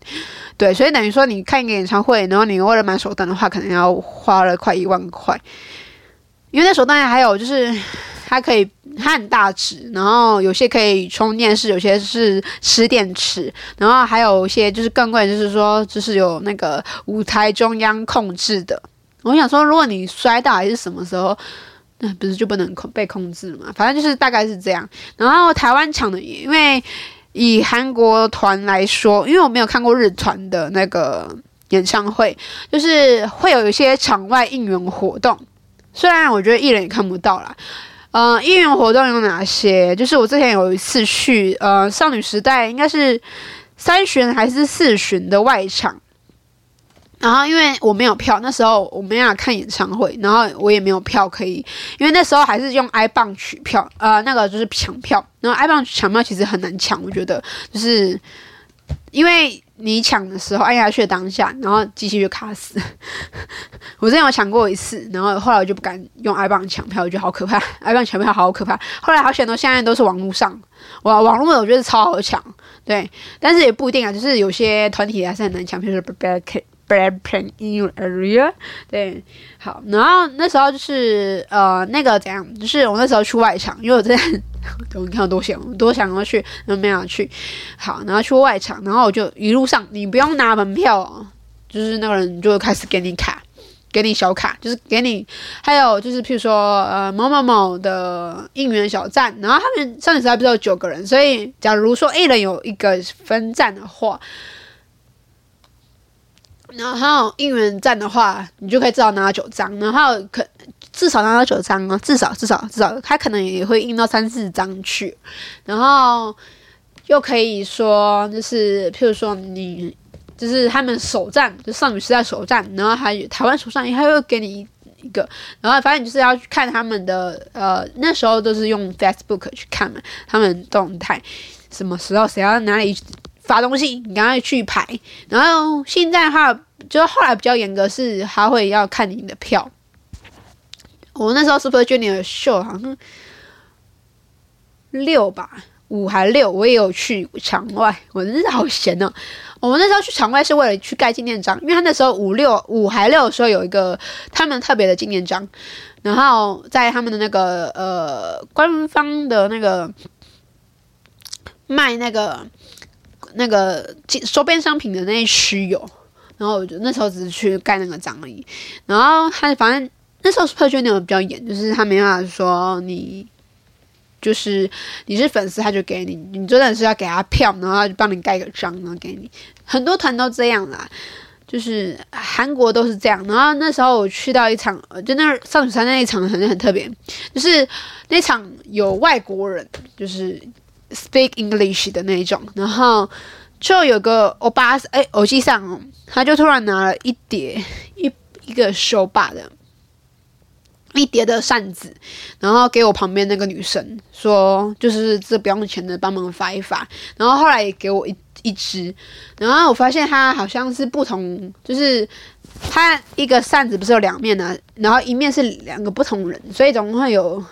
对，所以等于说你看一个演唱会，然后你为了买手灯的话，可能要花了快一万块。因为那手灯还有就是它可以，它很大只，然后有些可以充电式，有些是吃电池，然后还有一些就是更贵，就是说就是有那个舞台中央控制的。我想说，如果你摔倒还是什么时候，那不是就不能控被控制了嘛？反正就是大概是这样。然后台湾抢的，因为。以韩国团来说，因为我没有看过日团的那个演唱会，就是会有一些场外应援活动。虽然我觉得艺人也看不到啦，呃，应援活动有哪些？就是我之前有一次去，呃，少女时代应该是三巡还是四巡的外场。然后因为我没有票，那时候我没有看演唱会，然后我也没有票可以，因为那时候还是用 i 棒取票，呃，那个就是抢票，然后 i 棒抢票其实很难抢，我觉得就是因为你抢的时候按下去的当下，然后机器就卡死。我之前有抢过一次，然后后来我就不敢用 i 棒抢票，我觉得好可怕，i 棒抢票好可怕。后来好险，到现在都是网络上，哇网络我觉得超好抢，对，但是也不一定啊，就是有些团体还是很难抢，比如说 Blackpink。Blackpink in your area，对，好，然后那时候就是呃那个怎样，就是我那时候去外场，因为我真的，我看我多想多想要去，然后没有去，好，然后去外场，然后我就一路上你不用拿门票，就是那个人就开始给你卡，给你小卡，就是给你，还有就是譬如说呃某某某的应援小站，然后他们上一次还不是有九个人，所以假如说一人有一个分站的话。然后应援站的话，你就可以至少拿到九张，然后可至少拿到九张啊，至少至少至少，他可能也会印到三四张去，然后又可以说就是，譬如说你就是他们首站，就少女时代首站，然后还有台湾首站，他会给你一个，然后反正你就是要去看他们的，呃，那时候都是用 Facebook 去看嘛，他们动态，什么时候谁要哪里。发东西，你赶快去排。然后现在的话，就后来比较严格，是他会要看你的票。我那时候 Super Junior 秀好像六吧，五还六，我也有去场外。我真是好闲哦。我们那时候去场外是为了去盖纪念章，因为他那时候五六五还六的时候有一个他们特别的纪念章，然后在他们的那个呃官方的那个卖那个。那个周边商品的那一区有，然后我就那时候只是去盖那个章而已。然后他反正那时候 Super Junior 比较严，就是他没办法说你。就是你是粉丝，他就给你，你真的是要给他票，然后他就帮你盖个章，然后给你。很多团都这样啦，就是韩国都是这样。然后那时候我去到一场，就那少女山那一场很很特别，就是那场有外国人，就是 speak English 的那一种，然后就有个欧巴，哎，偶记上，他就突然拿了一叠一一个手把的。一叠的扇子，然后给我旁边那个女生说，就是这不用钱的，帮忙发一发。然后后来也给我一一支，然后我发现它好像是不同，就是它一个扇子不是有两面的，然后一面是两个不同人，所以总共会有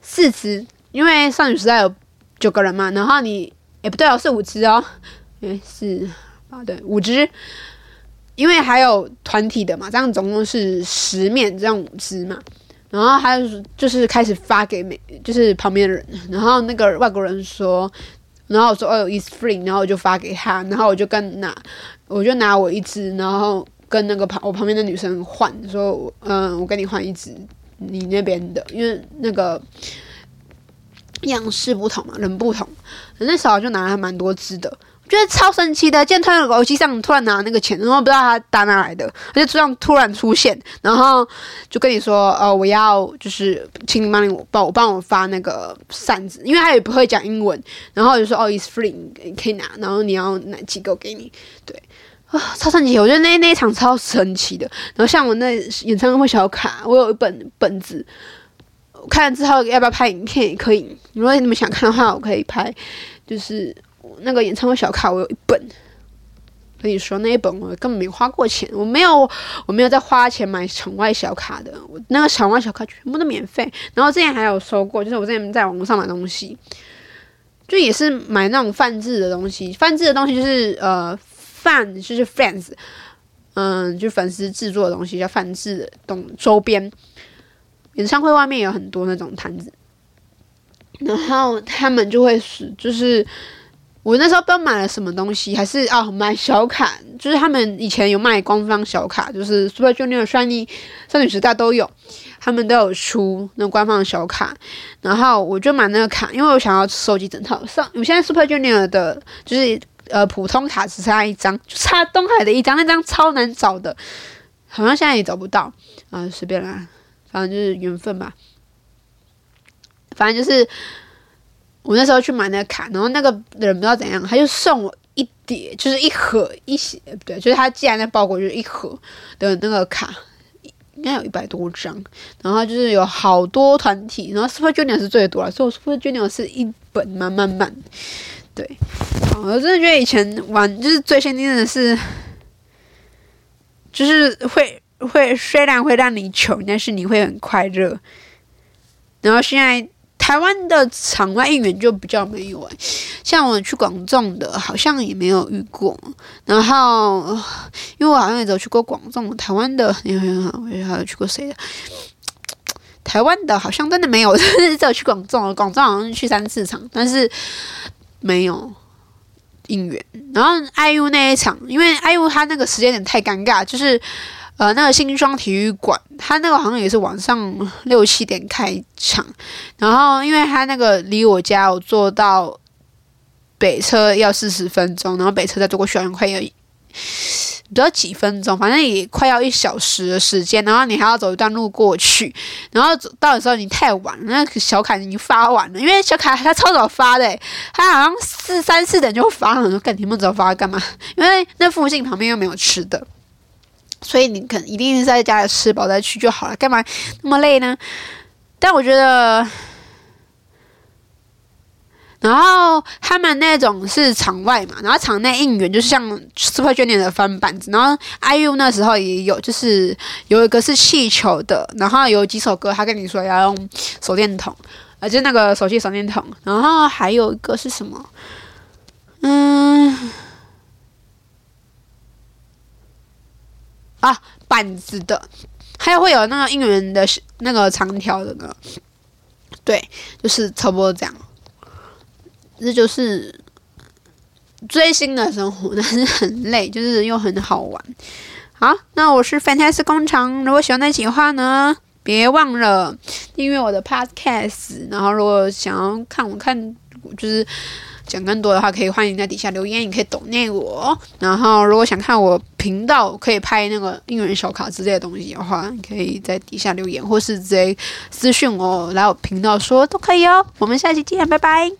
四支。因为少女时代有九个人嘛，然后你也不对哦，是五只哦，诶，是啊，对，五只。因为还有团体的嘛，这样总共是十面，这样五只嘛。然后他就是就是开始发给每就是旁边的人，然后那个外国人说，然后我说哦，it's free，然后我就发给他，然后我就跟拿，我就拿我一只，然后跟那个旁我旁边的女生换，说嗯，我跟你换一只，你那边的，因为那个样式不同嘛，人不同，那时候就拿了蛮多支的。我觉得超神奇的，见突然手机上突然拿那个钱，然后不知道他打哪来的，而且这样突然出现，然后就跟你说，呃，我要就是请你帮你帮我帮我发那个扇子，因为他也不会讲英文，然后就说哦，is free，你可以拿，然后你要哪几个给你，对，啊，超神奇，我觉得那那一场超神奇的。然后像我那演唱会小卡，我有一本本子，看之后要不要拍影片也可以，如果你们想看的话，我可以拍，就是。那个演唱会小卡我有一本，跟你说那一本我根本没花过钱，我没有我没有在花钱买场外小卡的，我那个场外小卡全部都免费。然后之前还有收过，就是我之前在网络上买东西，就也是买那种泛制的东西，泛制的东西就是呃泛就是 fans，嗯，就粉丝制作的东西叫泛制的东周边。演唱会外面有很多那种摊子，然后他们就会是就是。我那时候不知道买了什么东西，还是哦买小卡，就是他们以前有卖官方小卡，就是 Super Junior、少女、少女时代都有，他们都有出那官方的小卡，然后我就买那个卡，因为我想要收集整套。上我现在 Super Junior 的，就是呃普通卡只差一张，就差东海的一张，那张超难找的，好像现在也找不到啊，随便啦，反正就是缘分吧，反正就是。我那时候去买那个卡，然后那个人不知道怎样，他就送我一叠，就是一盒一些，不对，就是他寄来那包裹就是一盒的那个卡，应该有一百多张，然后就是有好多团体，然后 Super Junior 是最多了，所以我 Super Junior 是一本满满满，对，我真的觉得以前玩就是最先进的是，就是会会虽然会让你穷，但是你会很快乐，然后现在。台湾的场外应援就比较没有，像我去广众的，好像也没有遇过。然后，因为我好像也只有去过广众，台湾的，你看，我还有去过谁的？台湾的好像真的没有，只有去广众，广众好像去三四场，但是没有应援。然后 IU 那一场，因为 IU 他那个时间点太尴尬，就是。呃，那个新庄体育馆，它那个好像也是晚上六七点开场，然后因为它那个离我家，我坐到北车要四十分钟，然后北车再坐过去好像快要不知道几分钟，反正也快要一小时的时间，然后你还要走一段路过去，然后走到的时候你太晚了，那小卡已经发完了，因为小卡他超早发的，他好像四三四点就发了，说干你们早发干嘛？因为那附近旁边又没有吃的。所以你肯一定是在家里吃饱再去就好了，干嘛那么累呢？但我觉得，然后他们那种是场外嘛，然后场内应援就是像 Super Junior 的翻版子，然后 IU 那时候也有，就是有一个是气球的，然后有几首歌他跟你说要用手电筒，呃，就那个手机手电筒，然后还有一个是什么？嗯。啊，板子的，还有会有那个应援的那个长条的呢，对，就是差不多这样。这就是追星的生活，但是很累，就是又很好玩。好，那我是 Fantastic 工厂。如果喜欢那期的话呢，别忘了订阅我的 Podcast。然后，如果想要看我看，就是。讲更多的话，可以欢迎在底下留言，你可以抖内我。然后，如果想看我频道可以拍那个应援小卡之类的东西的话，你可以在底下留言，或是直接私信我来我频道说都可以哦。我们下期见，拜拜。